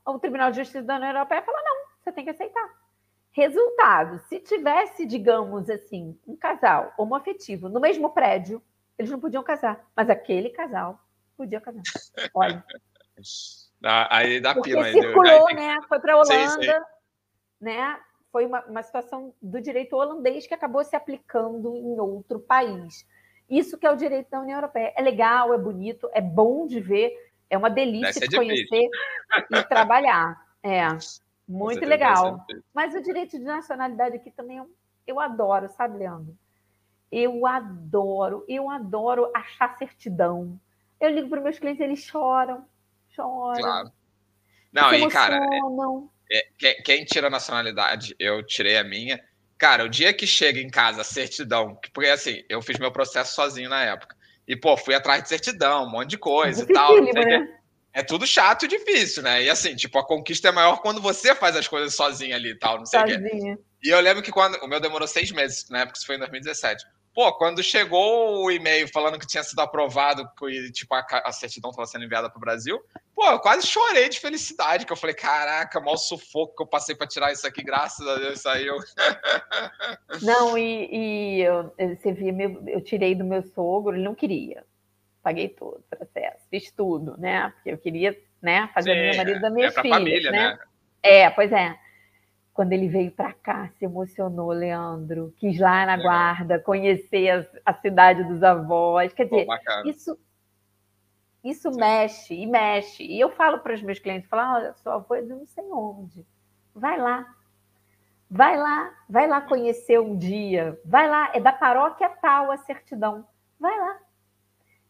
o Tribunal de Justiça da União Europeia fala: não, você tem que aceitar. Resultado: se tivesse, digamos assim, um casal homoafetivo no mesmo prédio, eles não podiam casar, mas aquele casal podia casar. Olha. aí dá Porque pila. circulou, aí, né? Foi para a Holanda, sim, sim. né? Foi uma, uma situação do direito holandês que acabou se aplicando em outro país. Isso que é o direito da União Europeia. É legal, é bonito, é bom de ver, é uma delícia de conhecer e trabalhar. É. Muito legal. Mas o direito de nacionalidade aqui também eu, eu adoro, sabe, Leandro? Eu adoro, eu adoro achar certidão. Eu ligo para meus clientes, eles choram, choram. Claro. Não, e cara, é, é, quem tira a nacionalidade, eu tirei a minha. Cara, o dia que chega em casa a certidão, porque assim, eu fiz meu processo sozinho na época. E, pô, fui atrás de certidão, um monte de coisa e tal. Né? é tudo chato e difícil, né? E assim, tipo, a conquista é maior quando você faz as coisas sozinho ali e tal, não sei o quê. E eu lembro que quando. O meu demorou seis meses, na época, isso foi em 2017. Pô, quando chegou o e-mail falando que tinha sido aprovado e, tipo, a, a certidão estava sendo enviada para o Brasil, pô, eu quase chorei de felicidade, que eu falei, caraca, mal sufoco que eu passei para tirar isso aqui, graças a Deus saiu. Não, e, e eu, você via, meu, eu tirei do meu sogro, ele não queria paguei todo o processo, fiz tudo, né? Porque eu queria, né, fazer Sim, a minha marido da minha é filha, família, né? né? É, pois é. Quando ele veio para cá, se emocionou, Leandro. Quis lá na Legal. guarda, conhecer a, a, cidade dos avós. Quer dizer, Pô, isso isso Sim. mexe e mexe. E eu falo para os meus clientes, falo, olha, sua avó é de não sei onde. Vai lá. Vai lá, vai lá conhecer um dia. Vai lá, é da paróquia tal a certidão. Vai lá.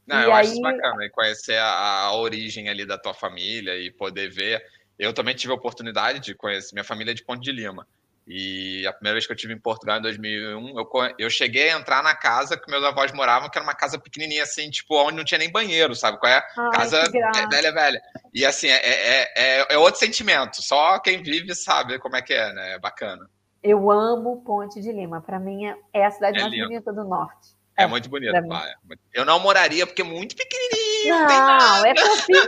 Não, e eu aí... acho bacana, e conhecer a, a, origem ali da tua família e poder ver. Eu também tive a oportunidade de conhecer minha família é de Ponte de Lima. E a primeira vez que eu tive em Portugal, em 2001, eu, eu cheguei a entrar na casa que meus avós moravam, que era uma casa pequenininha, assim, tipo, onde não tinha nem banheiro, sabe? Qual é? Ai, casa velha, velha. E, assim, é, é, é, é, outro sentimento. Só quem vive sabe como é que é, né? É bacana. Eu amo Ponte de Lima. Para mim, é a cidade é mais lindo. bonita do Norte. É, é muito bonito. É eu não moraria porque é muito pequenininho. Não, não é fofinho.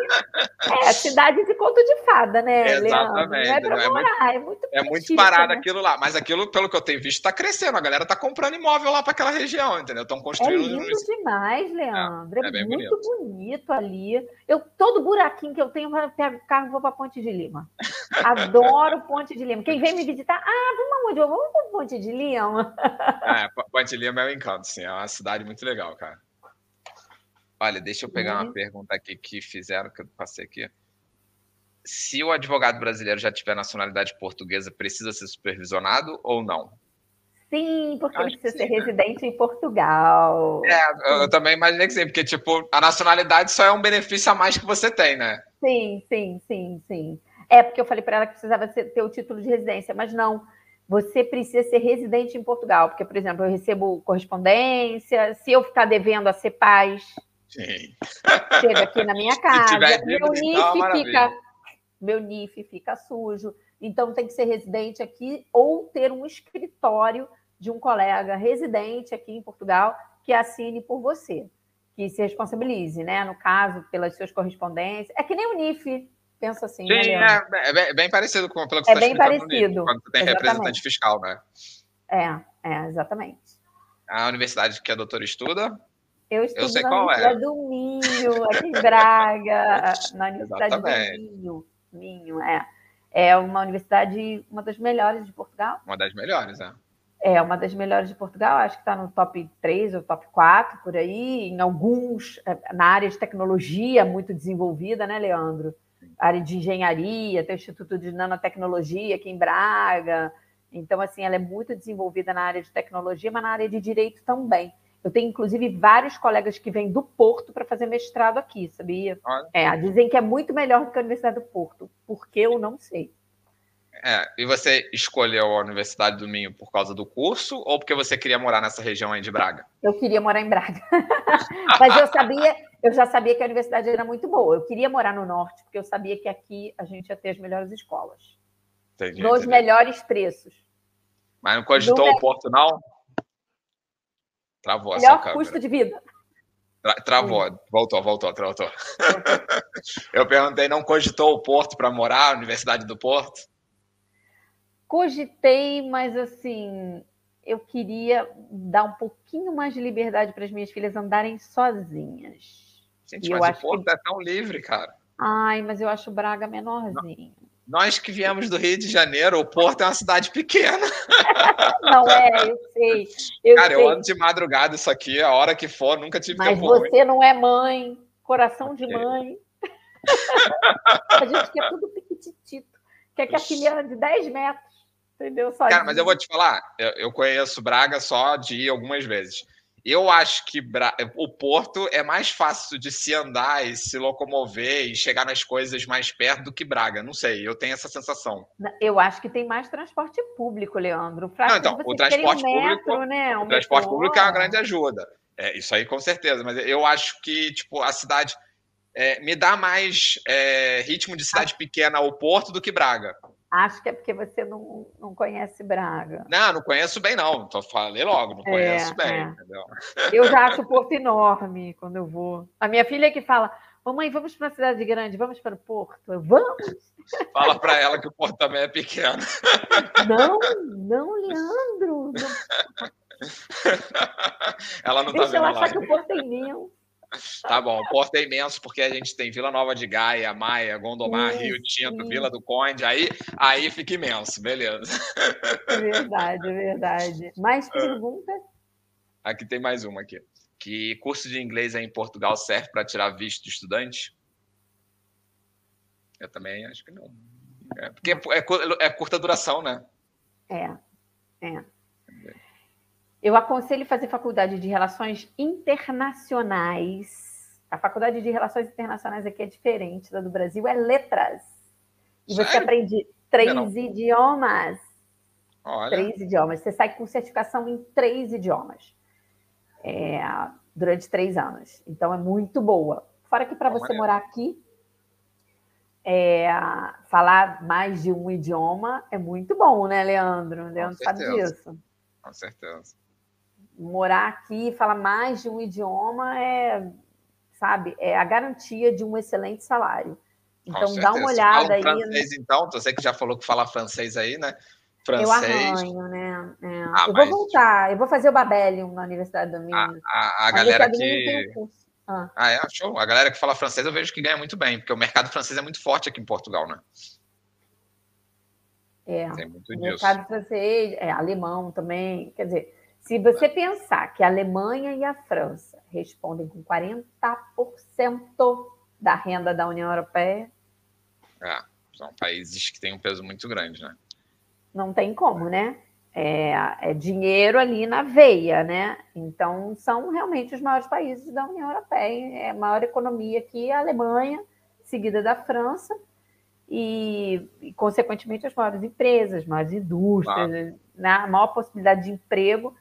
é cidade de conto de fada, né? Exatamente. Leandro? Não é, não, morar, é, muito, é muito, é muito parado né? aquilo lá. Mas aquilo, pelo que eu tenho visto, está crescendo. A galera tá comprando imóvel lá para aquela região, entendeu? Estão construindo. É lindo demais, Leandro. É, é, é muito bonito. bonito. ali. Eu, todo buraquinho que eu tenho, eu pego o carro e vou para Ponte de Lima. Adoro Ponte de Lima. Quem vem me visitar, ah, vamos aonde? Vamos para Ponte de Lima. É, Ponte de Lima é um encanto, sim. É uma cidade muito legal, cara. Olha, deixa eu pegar uma uhum. pergunta aqui que fizeram, que eu passei aqui. Se o advogado brasileiro já tiver nacionalidade portuguesa, precisa ser supervisionado ou não? Sim, porque ele precisa sim, ser né? residente em Portugal. É, eu, eu, também imaginei que sim, porque, tipo, a nacionalidade só é um benefício a mais que você tem, né? Sim, sim, sim, sim. É, porque eu falei para ela que precisava ter o título de residência, mas não você precisa ser residente em Portugal, porque, por exemplo, eu recebo correspondência, se eu ficar devendo a ser paz, chega aqui na minha casa, meu NIF fica, meu NIF fica sujo, então tem que ser residente aqui ou ter um escritório de um colega residente aqui em Portugal que assine por você, que se responsabilize, né? No caso, pelas suas correspondências. É que nem o NIF, Pensa assim. Sim, né, é, é, bem, é, bem parecido com pelo que é você bem parecido. quando você tem exatamente. representante fiscal, né? É, é, exatamente. A universidade que a doutora estuda? Eu estudo Eu na qual Universidade é. do Minho, aqui em Braga, na Universidade exatamente. do Minho. Minho, é. É uma universidade, uma das melhores de Portugal. Uma das melhores, é. É, uma das melhores de Portugal, acho que está no top 3 ou top 4, por aí, em alguns, é, na área de tecnologia muito desenvolvida, né, Leandro? área de engenharia, tem o Instituto de Nanotecnologia aqui em Braga. Então, assim, ela é muito desenvolvida na área de tecnologia, mas na área de direito também. Eu tenho, inclusive, vários colegas que vêm do Porto para fazer mestrado aqui, sabia? É, dizem que é muito melhor do que a Universidade do Porto, porque eu não sei. É, e você escolheu a Universidade do Minho por causa do curso ou porque você queria morar nessa região aí de Braga? Eu queria morar em Braga. Mas eu sabia, eu já sabia que a universidade era muito boa. Eu queria morar no norte, porque eu sabia que aqui a gente ia ter as melhores escolas. Entendi, nos entendi. melhores preços. Mas não cogitou o Porto, não? Travou Melhor essa custo de vida. Tra travou, Sim. voltou, voltou, voltou. eu perguntei, não cogitou o Porto para morar, a Universidade do Porto? Cogitei, mas assim, eu queria dar um pouquinho mais de liberdade para as minhas filhas andarem sozinhas. Gente, mas o Porto que... é tão livre, cara. Ai, mas eu acho Braga menorzinho. Nós que viemos do Rio de Janeiro, o Porto é uma cidade pequena. Não é, eu sei. Eu cara, sei. eu ando de madrugada isso aqui, a hora que for, nunca tive mas tempo. Você ruim. não é mãe, coração de mãe. a gente quer tudo piquititito. Quer que a filha ande 10 metros. Entendeu? Só Cara, mas eu vou te falar, eu, eu conheço Braga só de ir algumas vezes. Eu acho que o Porto é mais fácil de se andar e se locomover e chegar nas coisas mais perto do que Braga. Não sei, eu tenho essa sensação. Eu acho que tem mais transporte público, Leandro. Pra Não, então, o transporte um metro, público, né? um o transporte público é uma grande ajuda. É, isso aí com certeza. Mas eu acho que tipo a cidade é, me dá mais é, ritmo de cidade ah. pequena ao Porto do que Braga. Acho que é porque você não, não conhece Braga. Não, não conheço bem, não. Então falei logo, não conheço é, bem. É. Eu já acho o Porto enorme quando eu vou. A minha filha é que fala: Mamãe, vamos para a cidade grande, vamos para o Porto. Eu, vamos! Fala para ela que o Porto também é pequeno. Não, não, Leandro. Não. Ela não Deixa tá vendo ela achar que o Porto é imenso. Tá bom, o Porto é imenso porque a gente tem Vila Nova de Gaia, Maia, Gondomar, sim, Rio Tinto, sim. Vila do Conde, aí, aí fica imenso, beleza. É verdade, é verdade. Mais ah. perguntas? Aqui tem mais uma aqui. Que curso de inglês em Portugal serve para tirar visto de estudante? Eu também acho que não. É, porque é, é, é curta duração, né? É, é. Eu aconselho fazer faculdade de Relações Internacionais. A faculdade de Relações Internacionais aqui é diferente da do Brasil, é letras. E Sério? você aprende três não. idiomas. Olha. Três idiomas. Você sai com certificação em três idiomas. É, durante três anos. Então é muito boa. Fora que para você morar aqui, é, falar mais de um idioma é muito bom, né, Leandro? Leandro sabe disso. Com certeza. Morar aqui e falar mais de um idioma é, sabe, é a garantia de um excelente salário. Então, dá uma olhada aí. francês, então, você que já falou que fala francês aí, né? Francês. Eu arranho, né? É. Ah, eu vou voltar, eu vou fazer o Babelium na Universidade do Minas. A, a, a galera que ah. ah, é? Show. A galera que fala francês eu vejo que ganha muito bem, porque o mercado francês é muito forte aqui em Portugal, né? É. Tem muito o disso. mercado francês, é, alemão também. Quer dizer, se você pensar que a Alemanha e a França respondem com 40% da renda da União Europeia. É, são países que têm um peso muito grande, né? Não tem como, né? é, é, dinheiro ali na veia, né? Então, são realmente os maiores países da União Europeia. É a maior economia aqui a Alemanha, seguida da França, e, e consequentemente, as maiores empresas, as maiores indústrias, né? a maior possibilidade de emprego.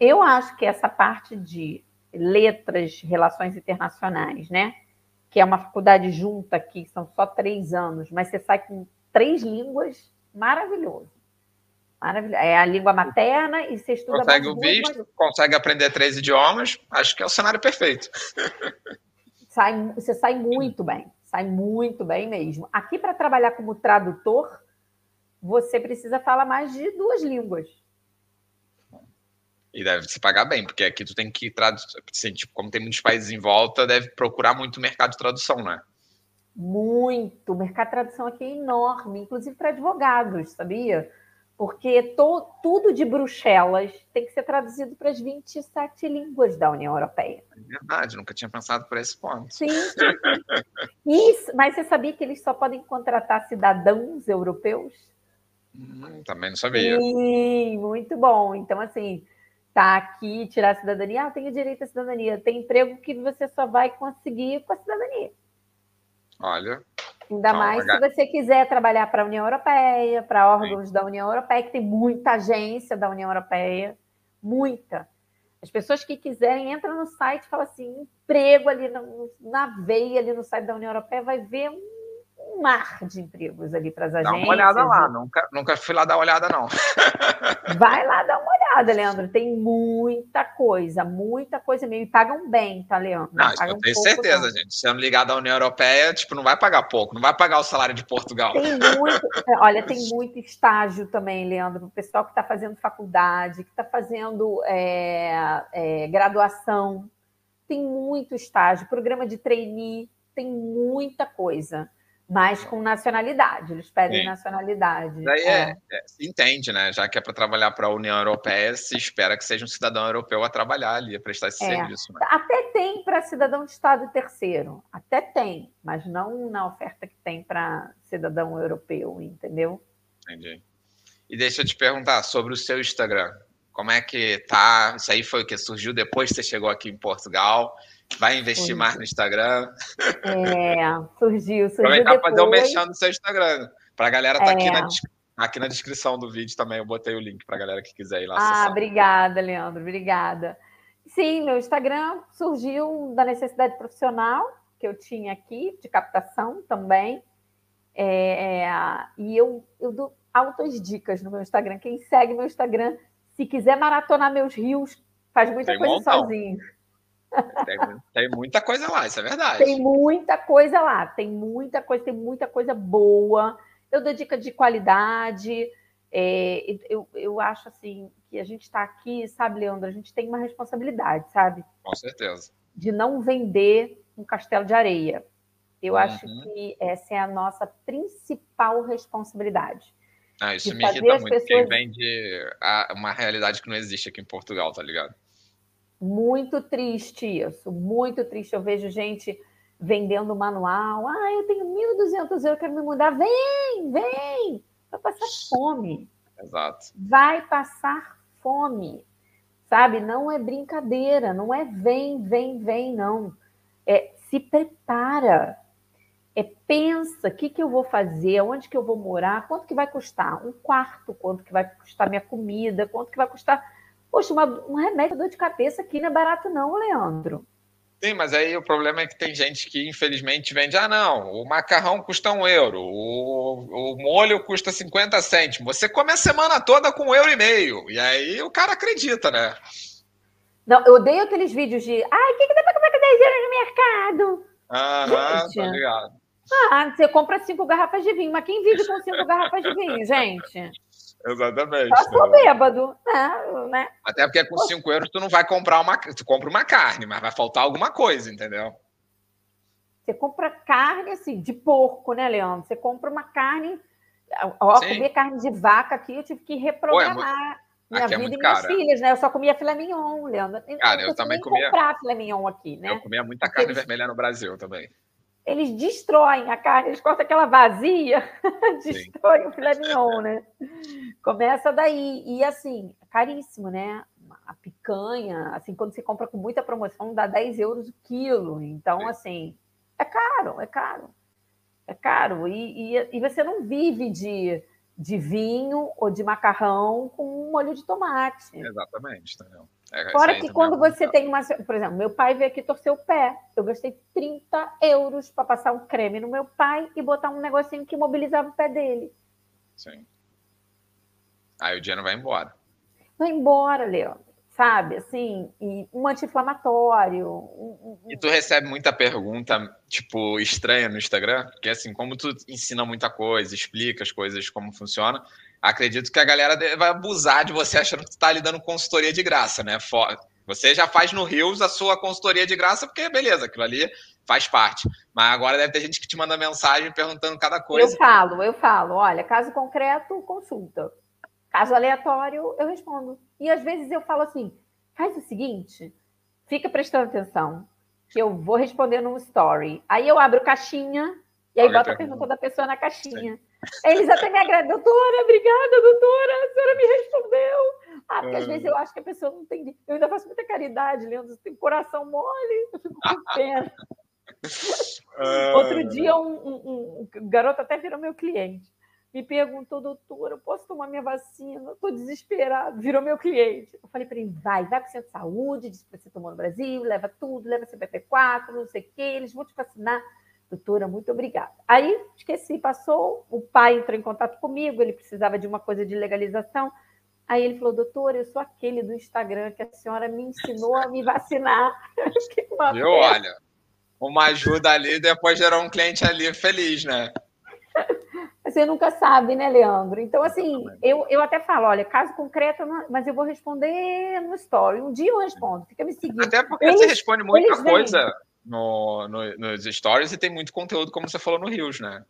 Eu acho que essa parte de letras, relações internacionais, né? Que é uma faculdade junta aqui, são só três anos, mas você sai com três línguas, maravilhoso. Maravilha. É a língua materna e você estuda consegue o visto, consegue aprender três idiomas, acho que é o cenário perfeito. Sai, você sai muito bem, sai muito bem mesmo. Aqui, para trabalhar como tradutor, você precisa falar mais de duas línguas. E deve se pagar bem, porque aqui tu tem que traduzir, assim, tipo, como tem muitos países em volta, deve procurar muito mercado de tradução, né? Muito. O mercado de tradução aqui é enorme, inclusive para advogados, sabia? porque to, tudo de Bruxelas tem que ser traduzido para as 27 línguas da União Europeia. É verdade, nunca tinha pensado por esse ponto. Sim. Isso, mas você sabia que eles só podem contratar cidadãos europeus? Hum, também não sabia. Sim, muito bom. Então, assim, tá aqui, tirar a cidadania, ah, tenho direito à cidadania. Tem emprego que você só vai conseguir com a cidadania. Olha, Ainda mais se você quiser trabalhar para a União Europeia, para órgãos Sim. da União Europeia, que tem muita agência da União Europeia, muita. As pessoas que quiserem, entra no site e fala assim, emprego ali no, na veia, ali no site da União Europeia, vai ver um um mar de empregos ali para as agências. Dá uma olhada lá, nunca, nunca fui lá dar uma olhada, não. Vai lá dar uma olhada, Leandro. Tem muita coisa, muita coisa mesmo. E pagam bem, tá, Leandro? Não, eu tenho certeza, não. gente. Sendo ligado à União Europeia, tipo, não vai pagar pouco, não vai pagar o salário de Portugal. Tem muito, olha, tem muito estágio também, Leandro, o pessoal que está fazendo faculdade, que está fazendo é, é, graduação. Tem muito estágio, programa de trainee, tem muita coisa mas com nacionalidade, eles pedem Sim. nacionalidade. Daí é. É, se entende, né? Já que é para trabalhar para a União Europeia, se espera que seja um cidadão europeu a trabalhar ali, a prestar esse é. serviço. Né? Até tem para cidadão de Estado terceiro, até tem, mas não na oferta que tem para cidadão europeu, entendeu? Entendi. E deixa eu te perguntar sobre o seu Instagram. Como é que tá? Isso aí foi o que surgiu depois que você chegou aqui em Portugal. Vai investir mais no Instagram. É, surgiu, surgiu Aproveitar depois. fazer um mexão no seu Instagram. Para a galera tá é. aqui, na, aqui na descrição do vídeo também, eu botei o link para a galera que quiser ir lá. Ah, obrigada, Leandro, obrigada. Sim, meu Instagram surgiu da necessidade profissional que eu tinha aqui, de captação também. É, é, e eu, eu dou altas dicas no meu Instagram. Quem segue meu Instagram, se quiser maratonar meus rios, faz muita Tem coisa montão. sozinho. Tem, tem, muita coisa lá, isso é verdade. Tem muita coisa lá, tem muita coisa, tem muita coisa boa. Eu dou dica de qualidade. É, eu, eu acho assim que a gente está aqui, sabe, Leandro? A gente tem uma responsabilidade, sabe? Com certeza. De não vender um castelo de areia. Eu uhum. acho que essa é a nossa principal responsabilidade. Ah, isso me irrita muito, pessoas... quem vende uma realidade que não existe aqui em Portugal, tá ligado? Muito triste isso, muito triste. Eu vejo gente vendendo manual. Ah, eu tenho 1.200 euros, eu quero me mudar. Vem, vem! Vai passar fome. Exato. Vai passar fome, sabe? Não é brincadeira, não é vem, vem, vem, não. É se prepara, é pensa, o que, que eu vou fazer, onde que eu vou morar, quanto que vai custar um quarto, quanto que vai custar minha comida, quanto que vai custar... Poxa, uma, um remédio dor de cabeça aqui não é barato não, Leandro. Sim, mas aí o problema é que tem gente que infelizmente vende, ah não, o macarrão custa um euro, o, o molho custa 50 cêntimos, você come a semana toda com um euro e meio, e aí o cara acredita, né? Não, eu odeio aqueles vídeos de, ai, o que, que dá pra comer com 10 euros no mercado? Aham, tá ligado. Ah, você compra cinco garrafas de vinho, mas quem vive com cinco garrafas de vinho, gente? Exatamente. Só sou bêbado, né? né? Até porque com cinco euros tu não vai comprar uma. Tu compra uma carne, mas vai faltar alguma coisa, entendeu? Você compra carne, assim, de porco, né, Leandro? Você compra uma carne. Ó, Sim. comer carne de vaca aqui, eu tive que reprogramar. Pô, é muito... Minha aqui é vida é e minhas cara. filhas, né? Eu só comia filé mignon, Leandro. Cara, eu, eu também comia. comprar filé mignon aqui, né? Eu comia muita carne vermelha no Brasil também eles destroem a carne, eles cortam aquela vazia, destroem o filé mignon, né? Começa daí. E assim, caríssimo, né? A picanha, assim, quando você compra com muita promoção, dá 10 euros o quilo. Então, Sim. assim, é caro, é caro. É caro. E, e, e você não vive de de vinho ou de macarrão com um molho de tomate. Exatamente, entendeu? É, Fora que quando você tem uma. Por exemplo, meu pai veio aqui torcer o pé. Eu gastei 30 euros para passar um creme no meu pai e botar um negocinho que mobilizava o pé dele. Sim. Aí o dinheiro vai embora. Vai embora, Leandro sabe? Assim, e um anti-inflamatório. Um, um... E tu recebe muita pergunta, tipo, estranha no Instagram? Porque, assim, como tu ensina muita coisa, explica as coisas como funciona, acredito que a galera vai abusar de você achando que tu tá ali dando consultoria de graça, né? Você já faz no Rios a sua consultoria de graça, porque, beleza, aquilo ali faz parte. Mas agora deve ter gente que te manda mensagem perguntando cada coisa. Eu falo, eu falo, olha, caso concreto, consulta. Caso aleatório, eu respondo. E às vezes eu falo assim: faz o seguinte, fica prestando atenção, que eu vou responder num story. Aí eu abro caixinha e aí Olha boto a pergunta da pessoa na caixinha. Sim. Eles até me agradecem, doutora, obrigada, doutora, a senhora me respondeu. Ah, porque às vezes eu acho que a pessoa não tem. Eu ainda faço muita caridade, Leandro, tem coração mole, eu fico com pena. Outro dia, um, um, um garoto até virou meu cliente me perguntou, doutora, eu posso tomar minha vacina? Estou desesperado. Virou meu cliente. Eu falei para ele, vai, vai para o centro de saúde, diz que você tomou no Brasil, leva tudo, leva CPP4, não sei o quê, eles vão te vacinar. Doutora, muito obrigada. Aí, esqueci, passou, o pai entrou em contato comigo, ele precisava de uma coisa de legalização. Aí ele falou, doutora, eu sou aquele do Instagram que a senhora me ensinou a me vacinar. Viu, olha, uma ajuda ali, depois gerou um cliente ali feliz, né? Você nunca sabe, né, Leandro? Então, assim, eu, eu até falo, olha, caso concreto, mas eu vou responder no story. Um dia eu respondo, fica me seguindo. Até porque eles, você responde muita coisa no, no, nos stories e tem muito conteúdo, como você falou no Rios, né?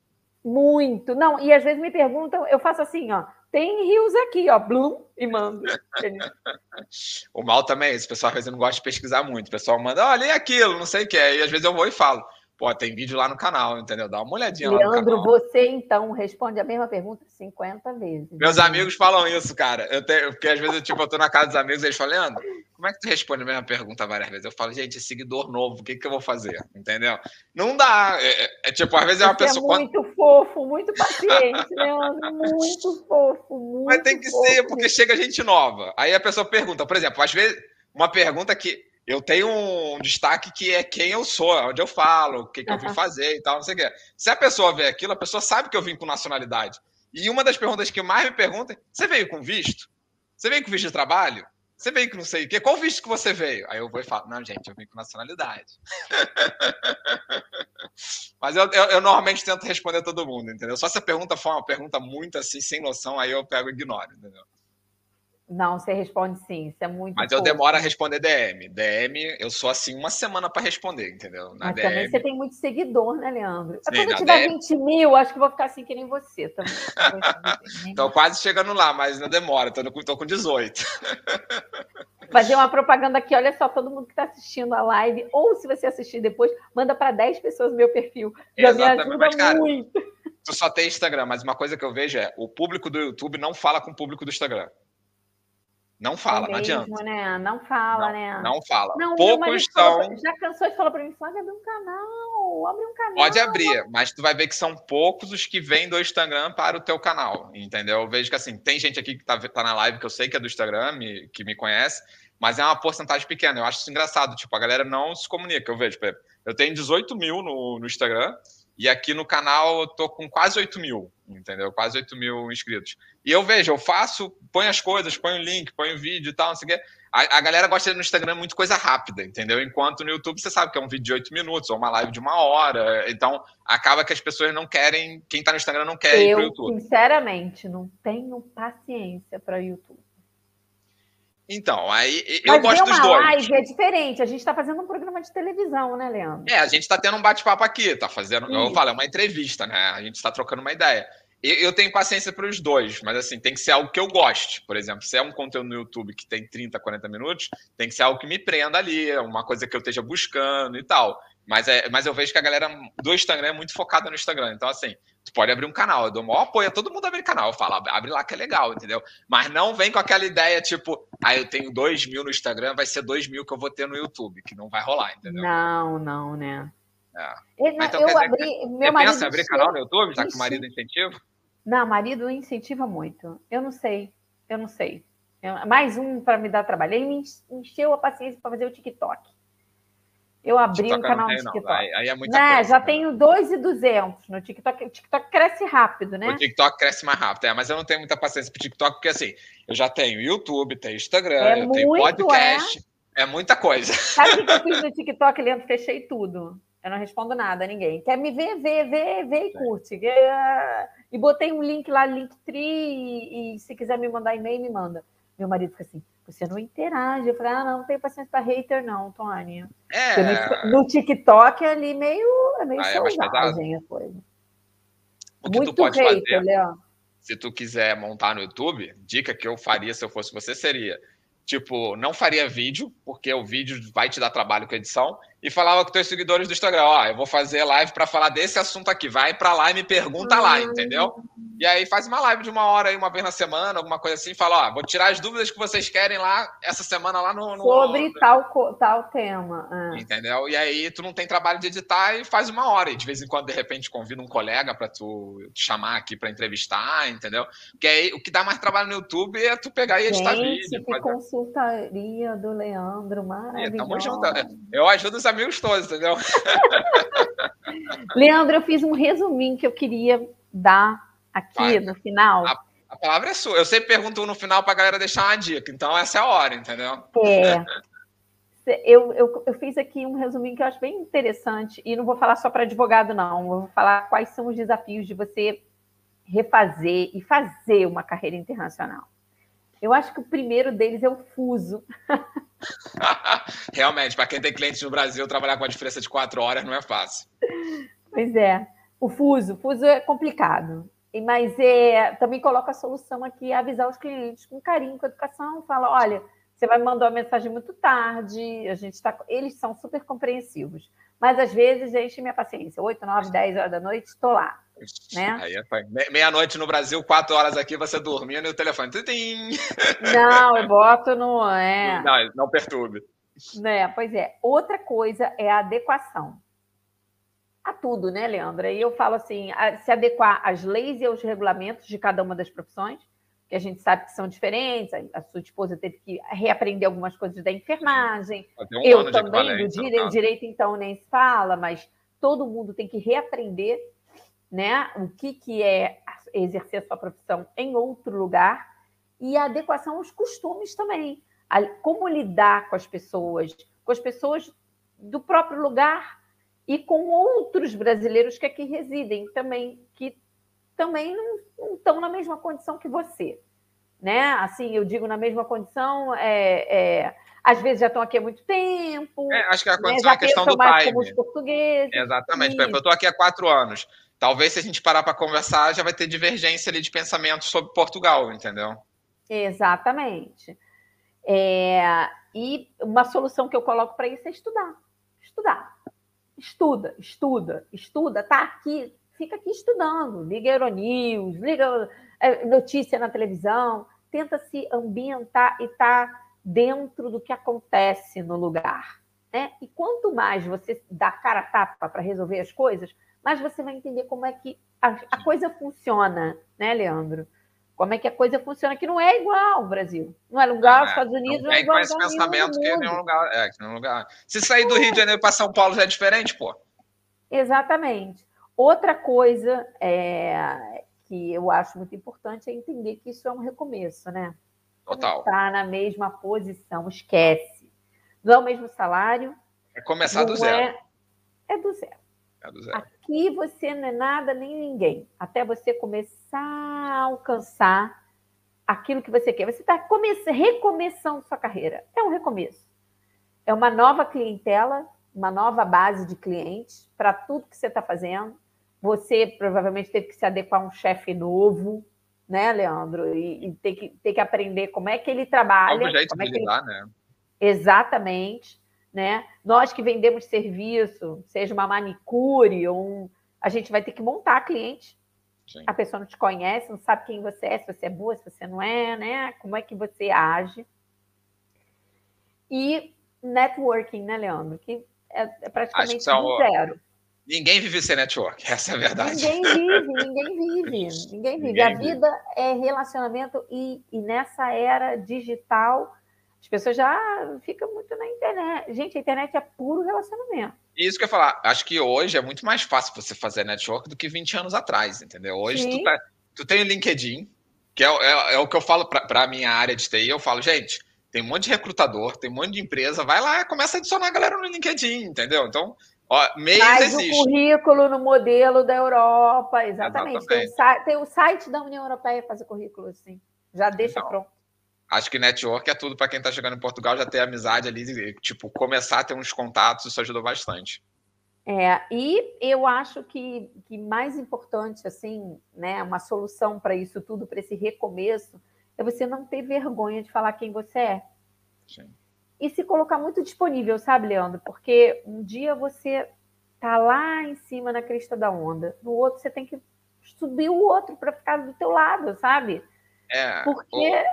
Muito. Não, e às vezes me perguntam, eu faço assim, ó, tem rios aqui, ó, Bloom, e mando. o mal também é esse, o pessoal às vezes não gosta de pesquisar muito. O pessoal manda, olha, e aquilo, não sei o que. E às vezes eu vou e falo. Pô, tem vídeo lá no canal, entendeu? Dá uma olhadinha Leandro, lá canal. você então responde a mesma pergunta 50 vezes. Meus amigos falam isso, cara. Eu tenho, porque às vezes eu, tipo, eu tô na casa dos amigos e eles falam, Leandro, como é que tu responde a mesma pergunta várias vezes? Eu falo, gente, é seguidor novo, o que, que eu vou fazer? Entendeu? Não dá. É, é, é tipo, às vezes é uma você pessoa. É muito quando... fofo, muito paciente, Leandro. Muito fofo, muito Mas tem que fofo. ser, porque chega gente nova. Aí a pessoa pergunta, por exemplo, às vezes, uma pergunta que eu tenho um destaque que é quem eu sou, onde eu falo, o que, que uhum. eu vim fazer e tal, não sei o quê. Se a pessoa vê aquilo, a pessoa sabe que eu vim com nacionalidade. E uma das perguntas que mais me perguntam é: você veio com visto? Você veio com visto de trabalho? Você veio com não sei o quê? Qual visto que você veio? Aí eu vou e falo: não, gente, eu vim com nacionalidade. Mas eu, eu, eu, normalmente tento responder todo mundo, entendeu? Só se a pergunta for uma pergunta muito assim, sem noção, aí eu pego e ignoro, entendeu? Não, você responde sim, isso é muito. Mas pouco. eu demoro a responder DM. DM, eu sou assim uma semana para responder, entendeu? Na Mas DM... também você tem muito seguidor, né, Leandro? Sim, Quando eu tiver DM... 20 mil, acho que vou ficar assim que nem você também. Estou quase chegando lá, mas não demora, estou com 18. Fazer uma propaganda aqui, olha só, todo mundo que está assistindo a live, ou se você assistir depois, manda para 10 pessoas no meu perfil. Já Exatamente. me ajuda mas, cara, muito. tu só tem Instagram, mas uma coisa que eu vejo é o público do YouTube não fala com o público do Instagram. Não fala, é mesmo, não adianta. Né? Não fala, não, né? Não fala. Não, Poucos estão. Já cansou de falar para mim, Flávia, abre um canal, abre um canal. Pode abrir, mas tu vai ver que são poucos os que vêm do Instagram para o teu canal, entendeu? Eu vejo que assim, tem gente aqui que tá, tá na live que eu sei que é do Instagram, me, que me conhece, mas é uma porcentagem pequena. Eu acho isso engraçado, tipo, a galera não se comunica. Eu vejo, eu tenho 18 mil no, no Instagram, e aqui no canal eu tô com quase 8 mil, entendeu? Quase 8 mil inscritos. E eu vejo, eu faço, ponho as coisas, ponho o link, ponho o vídeo e tal, não sei o quê. A, a, galera gosta no Instagram muito coisa rápida, entendeu? Enquanto no YouTube você sabe que é um vídeo de 8 minutos ou uma live de uma hora. Então, acaba que as pessoas não querem, quem tá no Instagram não quer eu, ir pro YouTube. Sinceramente, não tenho paciência para YouTube. Então, aí eu Mas gosto dos dois. Live é diferente. A gente está fazendo um programa de televisão, né, Leandro? É, a gente está tendo um bate-papo aqui, tá fazendo. Isso. Eu falo, é uma entrevista, né? A gente está trocando uma ideia. Eu tenho paciência para os dois, mas assim, tem que ser algo que eu goste. Por exemplo, se é um conteúdo no YouTube que tem 30, 40 minutos, tem que ser algo que me prenda ali, uma coisa que eu esteja buscando e tal. Mas, é, mas eu vejo que a galera do Instagram é muito focada no Instagram. Então, assim, tu pode abrir um canal. Eu dou maior apoio a todo mundo abrir canal. Eu falo, abre lá que é legal, entendeu? Mas não vem com aquela ideia, tipo, ah, eu tenho 2 mil no Instagram, vai ser 2 mil que eu vou ter no YouTube, que não vai rolar, entendeu? Não, não, né? É. então, eu abri, meu marido pensa em abrir canal no YouTube, já que o marido incentiva? Não, marido incentiva muito. Eu não sei, eu não sei. Eu, mais um para me dar trabalho. Ele me encheu a paciência para fazer o TikTok. Eu abri TikTok um canal no TikTok. Aí, aí, é muita né? coisa, Já né? tenho 2,200 no TikTok. O TikTok cresce rápido, né? O TikTok cresce mais rápido, é, mas eu não tenho muita paciência para TikTok, porque assim, eu já tenho YouTube, tenho Instagram, é eu muito, tenho podcast. É? é muita coisa. Sabe o que eu fiz no TikTok, Leandro? Fechei tudo. Eu não respondo nada a ninguém. Quer me ver, vê, vê, vê e curte. E botei um link lá, Linktree, e, e se quiser me mandar e-mail, me manda. Meu marido fica assim, você não interage. Eu falei, ah, não, não tenho paciência para hater, não, Tony. É... No, TikTok é ali meio, é meio ah, é selvagem a coisa. O que Muito tu pode hater, fazer, Leon. se tu quiser montar no YouTube, dica que eu faria se eu fosse você seria, tipo, não faria vídeo, porque o vídeo vai te dar trabalho com edição, e falava com teus seguidores do Instagram, ó, eu vou fazer live para falar desse assunto aqui, vai para lá e me pergunta lá, ah. entendeu? E aí faz uma live de uma hora aí, uma vez na semana, alguma coisa assim, fala, ó, vou tirar as dúvidas que vocês querem lá essa semana lá no, no sobre tal tal tema, ah. entendeu? E aí tu não tem trabalho de editar e faz uma hora e de vez em quando de repente convida um colega para tu te chamar aqui para entrevistar, entendeu? Porque aí o que dá mais trabalho no YouTube é tu pegar e editar Gente, vídeo. Que consultaria do Leandro, maravilhoso. Tamo junto. Eu ajudo os amigos todos, entendeu? Leandro, eu fiz um resuminho que eu queria dar aqui Vai. no final. A, a, palavra é sua. Eu sempre pergunto no final para a galera deixar uma dica, então essa é a hora, entendeu? É. Eu, eu, eu, fiz aqui um resuminho que eu acho bem interessante, e não vou falar só para advogado, não. Eu vou falar quais são os desafios de você refazer e fazer uma carreira internacional. Eu acho que o primeiro deles é o fuso. Realmente, para quem tem clientes no Brasil, trabalhar com a diferença de quatro horas não é fácil. Pois é. O fuso, o fuso é complicado. Mas é, também coloca a solução aqui, avisar os clientes com carinho, com educação, fala, olha, você vai mandar uma mensagem muito tarde, a gente está. Eles são super compreensivos. Mas às vezes enche minha paciência. 8, 9, 10 horas da noite, estou lá. Né? É meia-noite no Brasil, quatro horas aqui, você dormindo e o telefone. Não, eu boto no. É... Não, não perturbe. É, pois é. Outra coisa é a adequação. A tudo, né, Leandra? E eu falo assim: se adequar às leis e aos regulamentos de cada uma das profissões, que a gente sabe que são diferentes. A sua esposa teve que reaprender algumas coisas da enfermagem. Um eu também, do direito, direito, então, nem se fala, mas todo mundo tem que reaprender né? O que, que é exercer a sua profissão em outro lugar e a adequação aos costumes também. Como lidar com as pessoas, com as pessoas do próprio lugar e com outros brasileiros que aqui residem também, que também não, não estão na mesma condição que você. Né? Assim, eu digo na mesma condição, é, é, às vezes já estão aqui há muito tempo. É, acho que a né? condição né? é a questão do time. Como os portugueses. Exatamente. Eu estou aqui há quatro anos talvez se a gente parar para conversar, já vai ter divergência ali de pensamento sobre Portugal, entendeu? Exatamente. É, e uma solução que eu coloco para isso é estudar. Estudar. Estuda, estuda, estuda. Tá aqui, fica aqui estudando, liga Euronews, liga é, notícia na televisão, tenta se ambientar e estar tá dentro do que acontece no lugar. Né? E quanto mais você dá cara a tapa para resolver as coisas, mais você vai entender como é que a, a, coisa funciona, né, Leandro? Como é que a coisa funciona, que não é igual ao Brasil. Não é igual aos é, Estados Unidos, não, é igual esse pensamento que é nenhum lugar, é, que nenhum lugar. Se sair do Rio de Janeiro para São Paulo já é diferente, pô. Exatamente. Outra coisa é, que eu acho muito importante é entender que isso é um recomeço, né? Total. Está na mesma posição, esquece. Não é o mesmo salário. É começar do zero. É, é do zero. É do zero. Aqui você não é nada nem ninguém. Até você começar a alcançar aquilo que você quer. Você está recomeçando sua carreira. É um recomeço. É uma nova clientela, uma nova base de clientes para tudo que você está fazendo. Você provavelmente teve que se adequar a um chefe novo, né, Leandro? E, e ter, que, ter que aprender como é que ele trabalha. Novo jeito como é lidar, ele... né? Exatamente. Né? Nós que vendemos serviço, seja uma manicure ou um... a gente vai ter que montar cliente. Sim. A pessoa não te conhece, não sabe quem você é, se você é boa, se você não é, né? Como é que você age. E networking, né, Leandro? Que é, é praticamente são... zero. Ninguém vive sem network, essa é a verdade. Ninguém vive, ninguém vive, ninguém vive. Ninguém a vida vive. é relacionamento e, e nessa era digital as pessoas já ficam muito na internet. Gente, a internet é puro relacionamento. Isso que eu ia falar. Acho que hoje é muito mais fácil você fazer network do que 20 anos atrás, entendeu? Hoje tu, tá, tu, tem o LinkedIn, que é, é, é o que eu falo para a minha área de TI. Eu falo, gente, tem um monte de recrutador, tem um monte de empresa, vai lá e começa a adicionar a galera no LinkedIn, entendeu? Então, ó, Faz existe. o currículo no modelo da Europa, exatamente. exatamente. Tem, o, tem, o, site da União Europeia fazer currículo, assim. Já deixa então, pronto acho que network é tudo para quem está chegando em Portugal, já ter amizade ali, tipo, começar a ter uns contatos, isso ajudou bastante. É, e eu acho que, que mais importante, assim, né, uma solução para isso tudo, para esse recomeço, é você não ter vergonha de falar quem você é. Sim. E se colocar muito disponível, sabe, Leandro? Porque um dia você tá lá em cima na crista da onda, no outro você tem que subir o outro para ficar do teu lado, sabe? É, Porque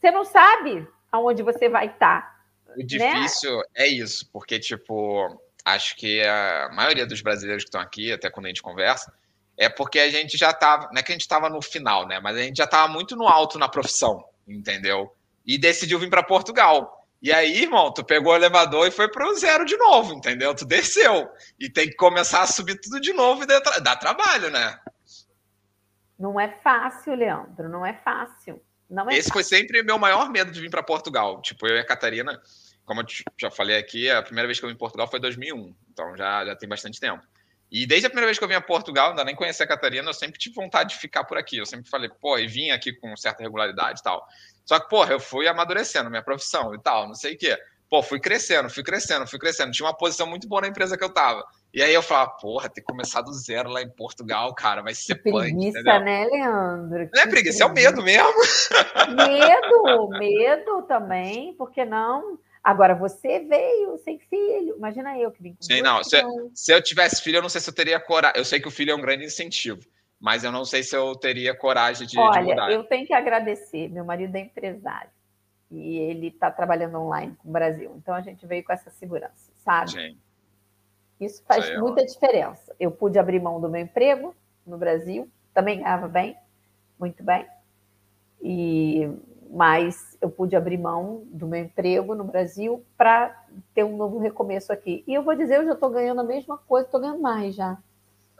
você não sabe aonde você vai estar. Tá, o né? difícil né? é isso, porque, tipo, acho que a maioria dos brasileiros que estão aqui, até quando a gente conversa, é porque a gente já estava, não é que a gente estava no final, né? Mas a gente já estava muito no alto na profissão, entendeu? E decidiu vir para Portugal. E aí, irmão, tu pegou o elevador e foi para o zero de novo, entendeu? Tu desceu. E tem que começar a subir tudo de novo e dá trabalho, né? Não é fácil, Leandro, não é fácil. Não é Esse fácil. foi sempre meu maior medo de vir para Portugal. Tipo, eu e a Catarina, como eu já falei aqui, a primeira vez que eu vim em Portugal foi em 2001. Então já, já tem bastante tempo. E desde a primeira vez que eu vim a Portugal, ainda nem conhecia a Catarina, eu sempre tive vontade de ficar por aqui. Eu sempre falei, pô, e vim aqui com certa regularidade e tal. Só que, porra, eu fui amadurecendo minha profissão e tal, não sei o quê. Pô, fui crescendo, fui crescendo, fui crescendo. Tinha uma posição muito boa na empresa que eu tava. E aí eu falava, porra, ter começado do zero lá em Portugal, cara, vai ser que preguiça, punk, né, Leandro? Não é preguiça, é o medo mesmo. Medo, medo também, porque não? Agora, você veio sem filho. Imagina eu que vim com Sim, não. Se, se, eu tivesse filho, eu não sei se eu teria coragem. Eu sei que o filho é um grande incentivo, mas eu não sei se eu teria coragem de, Olha, de mudar. eu tenho que agradecer. Meu marido é empresário e ele está trabalhando online com o Brasil. Então, a gente veio com essa segurança, sabe? Sim. Isso faz Sei muita diferença. Eu pude abrir mão do meu emprego no Brasil, também ganhava bem, muito bem. E mas eu pude abrir mão do meu emprego no Brasil para ter um novo recomeço aqui. E eu vou dizer, eu já estou ganhando a mesma coisa, estou ganhando mais já.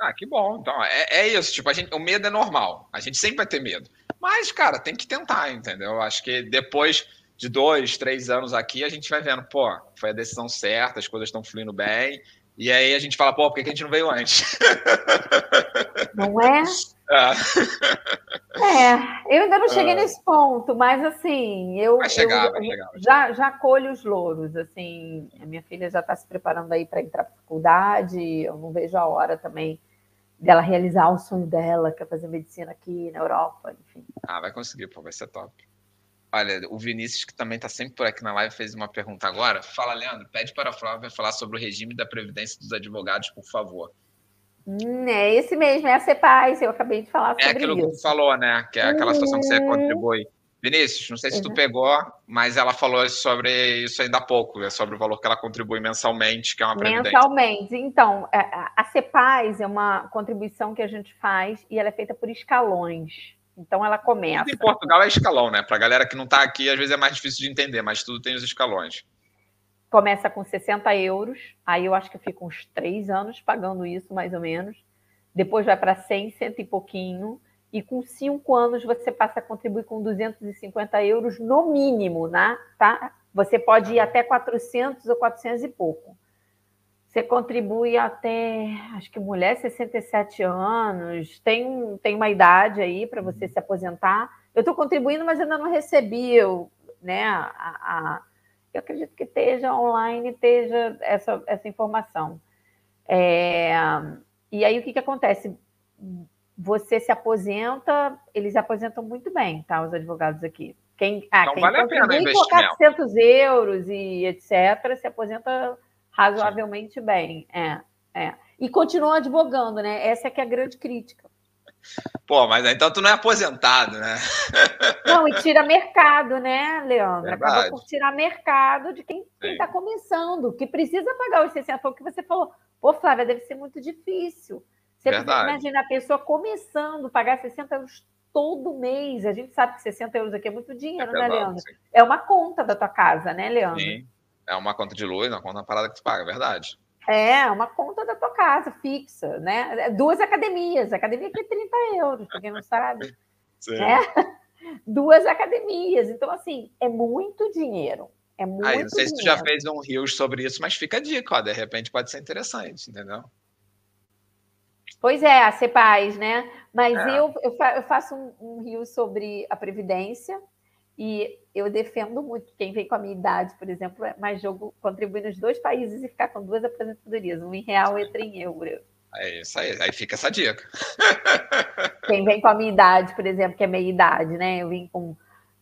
Ah, que bom. Então, é, é isso. Tipo, a gente, o medo é normal. A gente sempre vai ter medo. Mas, cara, tem que tentar, entendeu? Acho que depois de dois, três anos aqui, a gente vai vendo, pô, foi a decisão certa, as coisas estão fluindo bem. E aí a gente fala, pô, por que a gente não veio antes? Não é? É, é eu ainda não cheguei é. nesse ponto, mas assim, eu, vai chegar, eu vai chegar, vai já, já colho os louros, assim, a minha filha já está se preparando aí para entrar para faculdade, eu não vejo a hora também dela realizar o sonho dela, que é fazer medicina aqui na Europa, enfim. Ah, vai conseguir, pô, vai ser top. Olha, o Vinícius, que também está sempre por aqui na live, fez uma pergunta agora. Fala, Leandro, pede para a Flávia falar sobre o regime da Previdência dos advogados, por favor. Hum, é esse mesmo, é a CEPAS, eu acabei de falar é sobre isso. É aquilo isso. que tu falou, né? Que é aquela situação que você uhum. contribui. Vinícius, não sei se tu uhum. pegou, mas ela falou sobre isso ainda há pouco, né? sobre o valor que ela contribui mensalmente, que é uma previdência. Mensalmente. Então, é, a CEPAS é uma contribuição que a gente faz e ela é feita por escalões. Então, ela começa... Tudo em Portugal é escalão, né? Para a galera que não está aqui, às vezes é mais difícil de entender, mas tudo tem os escalões. Começa com 60 euros, aí eu acho que eu fico uns três anos pagando isso, mais ou menos. Depois vai para 100, cento e pouquinho e com cinco anos você passa a contribuir com 250 euros no mínimo, né? tá? Você pode ir até 400 ou 400 e pouco. Você contribui até, acho que mulher, 67 anos, tem, tem uma idade aí para você se aposentar. Eu estou contribuindo, mas ainda não recebi né, a, a, eu acredito que esteja online, esteja essa, essa informação. É, e aí o que, que acontece? você se aposenta, eles se aposentam muito bem, tá? Os advogados aqui. Quem, ah, então quem vale a pena investir. 400 euros e etc., se aposenta razoavelmente Sim. bem. É, é. E continua advogando, né? Essa é que é a grande crítica. Pô, mas então tu não é aposentado, né? Não, e tira mercado, né, Leandro? Verdade. Acaba por tirar mercado de quem está começando, que precisa pagar os 60. Foi o que você falou. Pô, Flávia, deve ser muito difícil. Você imagina a pessoa começando a pagar 60 euros todo mês. A gente sabe que 60 euros aqui é muito dinheiro, é né, Leandro? Sim. É uma conta da tua casa, né, Leandro? Sim. É uma conta de luz, uma conta uma parada que tu paga, é verdade. É, uma conta da tua casa, fixa, né? Duas academias. A academia aqui é 30 euros, quem não sabe. Né? Duas academias. Então, assim, é muito dinheiro. É muito Aí, não sei dinheiro. se tu já fez um rios sobre isso, mas fica a dica, ó. De repente pode ser interessante, entendeu? Pois é, a CEPAS, né? Mas é. eu, eu, faço um, um rio sobre a Previdência e eu defendo muito quem vem com a minha idade, por exemplo, é mais jogo contribuir nos dois países e ficar com duas aposentadorias, um em real e outro em euro. É isso aí, aí fica essa dica. Quem vem com a minha idade, por exemplo, que é meia idade, né? Eu vim com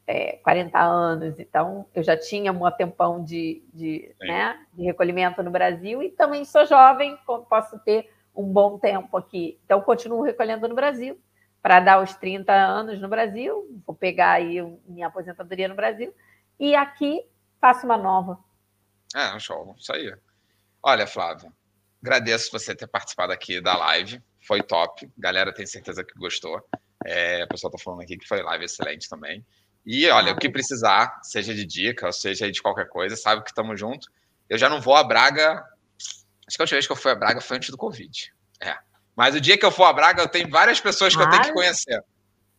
é, 40 anos, então eu já tinha um tempão de, de, né, de recolhimento no Brasil e também sou jovem, posso ter um bom tempo aqui. Então, continuo recolhendo no Brasil para dar os 30 anos no Brasil, vou pegar aí minha aposentadoria no Brasil, e aqui faço uma nova. É, show, isso aí. Olha, Flávia, agradeço você ter participado aqui da live, foi top, galera tem certeza que gostou. É, o pessoal está falando aqui que foi live excelente também. E olha, ah, o que precisar, seja de dica, seja de qualquer coisa, sabe que estamos juntos. Eu já não vou a Braga Acho que a última vez que eu fui a Braga foi antes do Covid. É. Mas o dia que eu for a Braga, eu tenho várias pessoas que eu tenho que conhecer.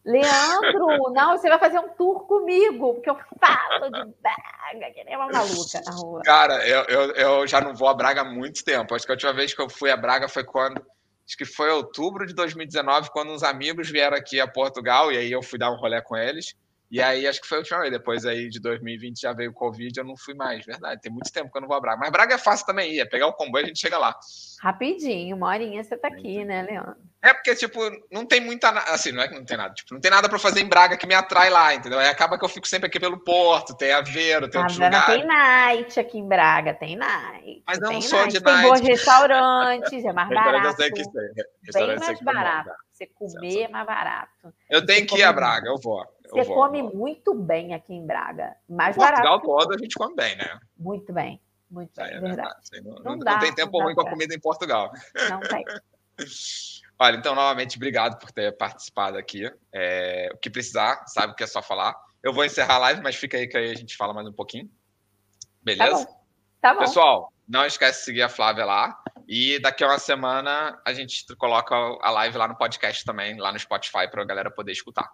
Leandro, não, você vai fazer um tour comigo, porque eu falo de Braga, que nem uma maluca na rua. Cara, eu, eu, eu já não vou a Braga há muito tempo. Acho que a última vez que eu fui a Braga foi quando. Acho que foi outubro de 2019, quando uns amigos vieram aqui a Portugal, e aí eu fui dar um rolê com eles. E aí, acho que foi a última vez. Depois aí de 2020 já veio o Covid, eu não fui mais, verdade. Tem muito tempo que eu não vou a Braga. Mas Braga é fácil também ir, é pegar o comboio e a gente chega lá. Rapidinho, uma horinha você tá aqui, né, Leandro? É porque, tipo, não tem muita. Assim, não é que não tem nada. Tipo, não tem nada para fazer em Braga que me atrai lá, entendeu? Aí acaba que eu fico sempre aqui pelo Porto, tem Aveiro, tem outros lugares. Tem night aqui em Braga, tem night. Mas não só night. de night. Tem bons restaurantes, é mais barato. Eu sei que Bem mais barato. Você comer é mais barato. Eu tenho que ir a Braga, eu vou. Você come muito bem aqui em Braga. Mais Portugal barato. todo a gente come bem, né? Muito bem. Muito bem, é verdade. verdade. Não, não, não, tem tempo ruim com a comida em Portugal. Não tem. Olha, então, novamente, obrigado por ter participado aqui. É, o que precisar, sabe o que é só falar. Eu vou encerrar a live, mas fica aí que aí a gente fala mais um pouquinho. Beleza? Tá. Tá bom. Pessoal, não esquece de seguir a Flávia lá. E daqui a uma semana a gente coloca a live lá no podcast também, lá no Spotify, para a galera poder escutar.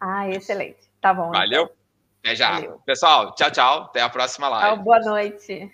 Ah, excelente. Tá bom. Valeu. Então. Até já. Valeu. Pessoal, tchau, tchau. Até a próxima live. Tchau, boa noite.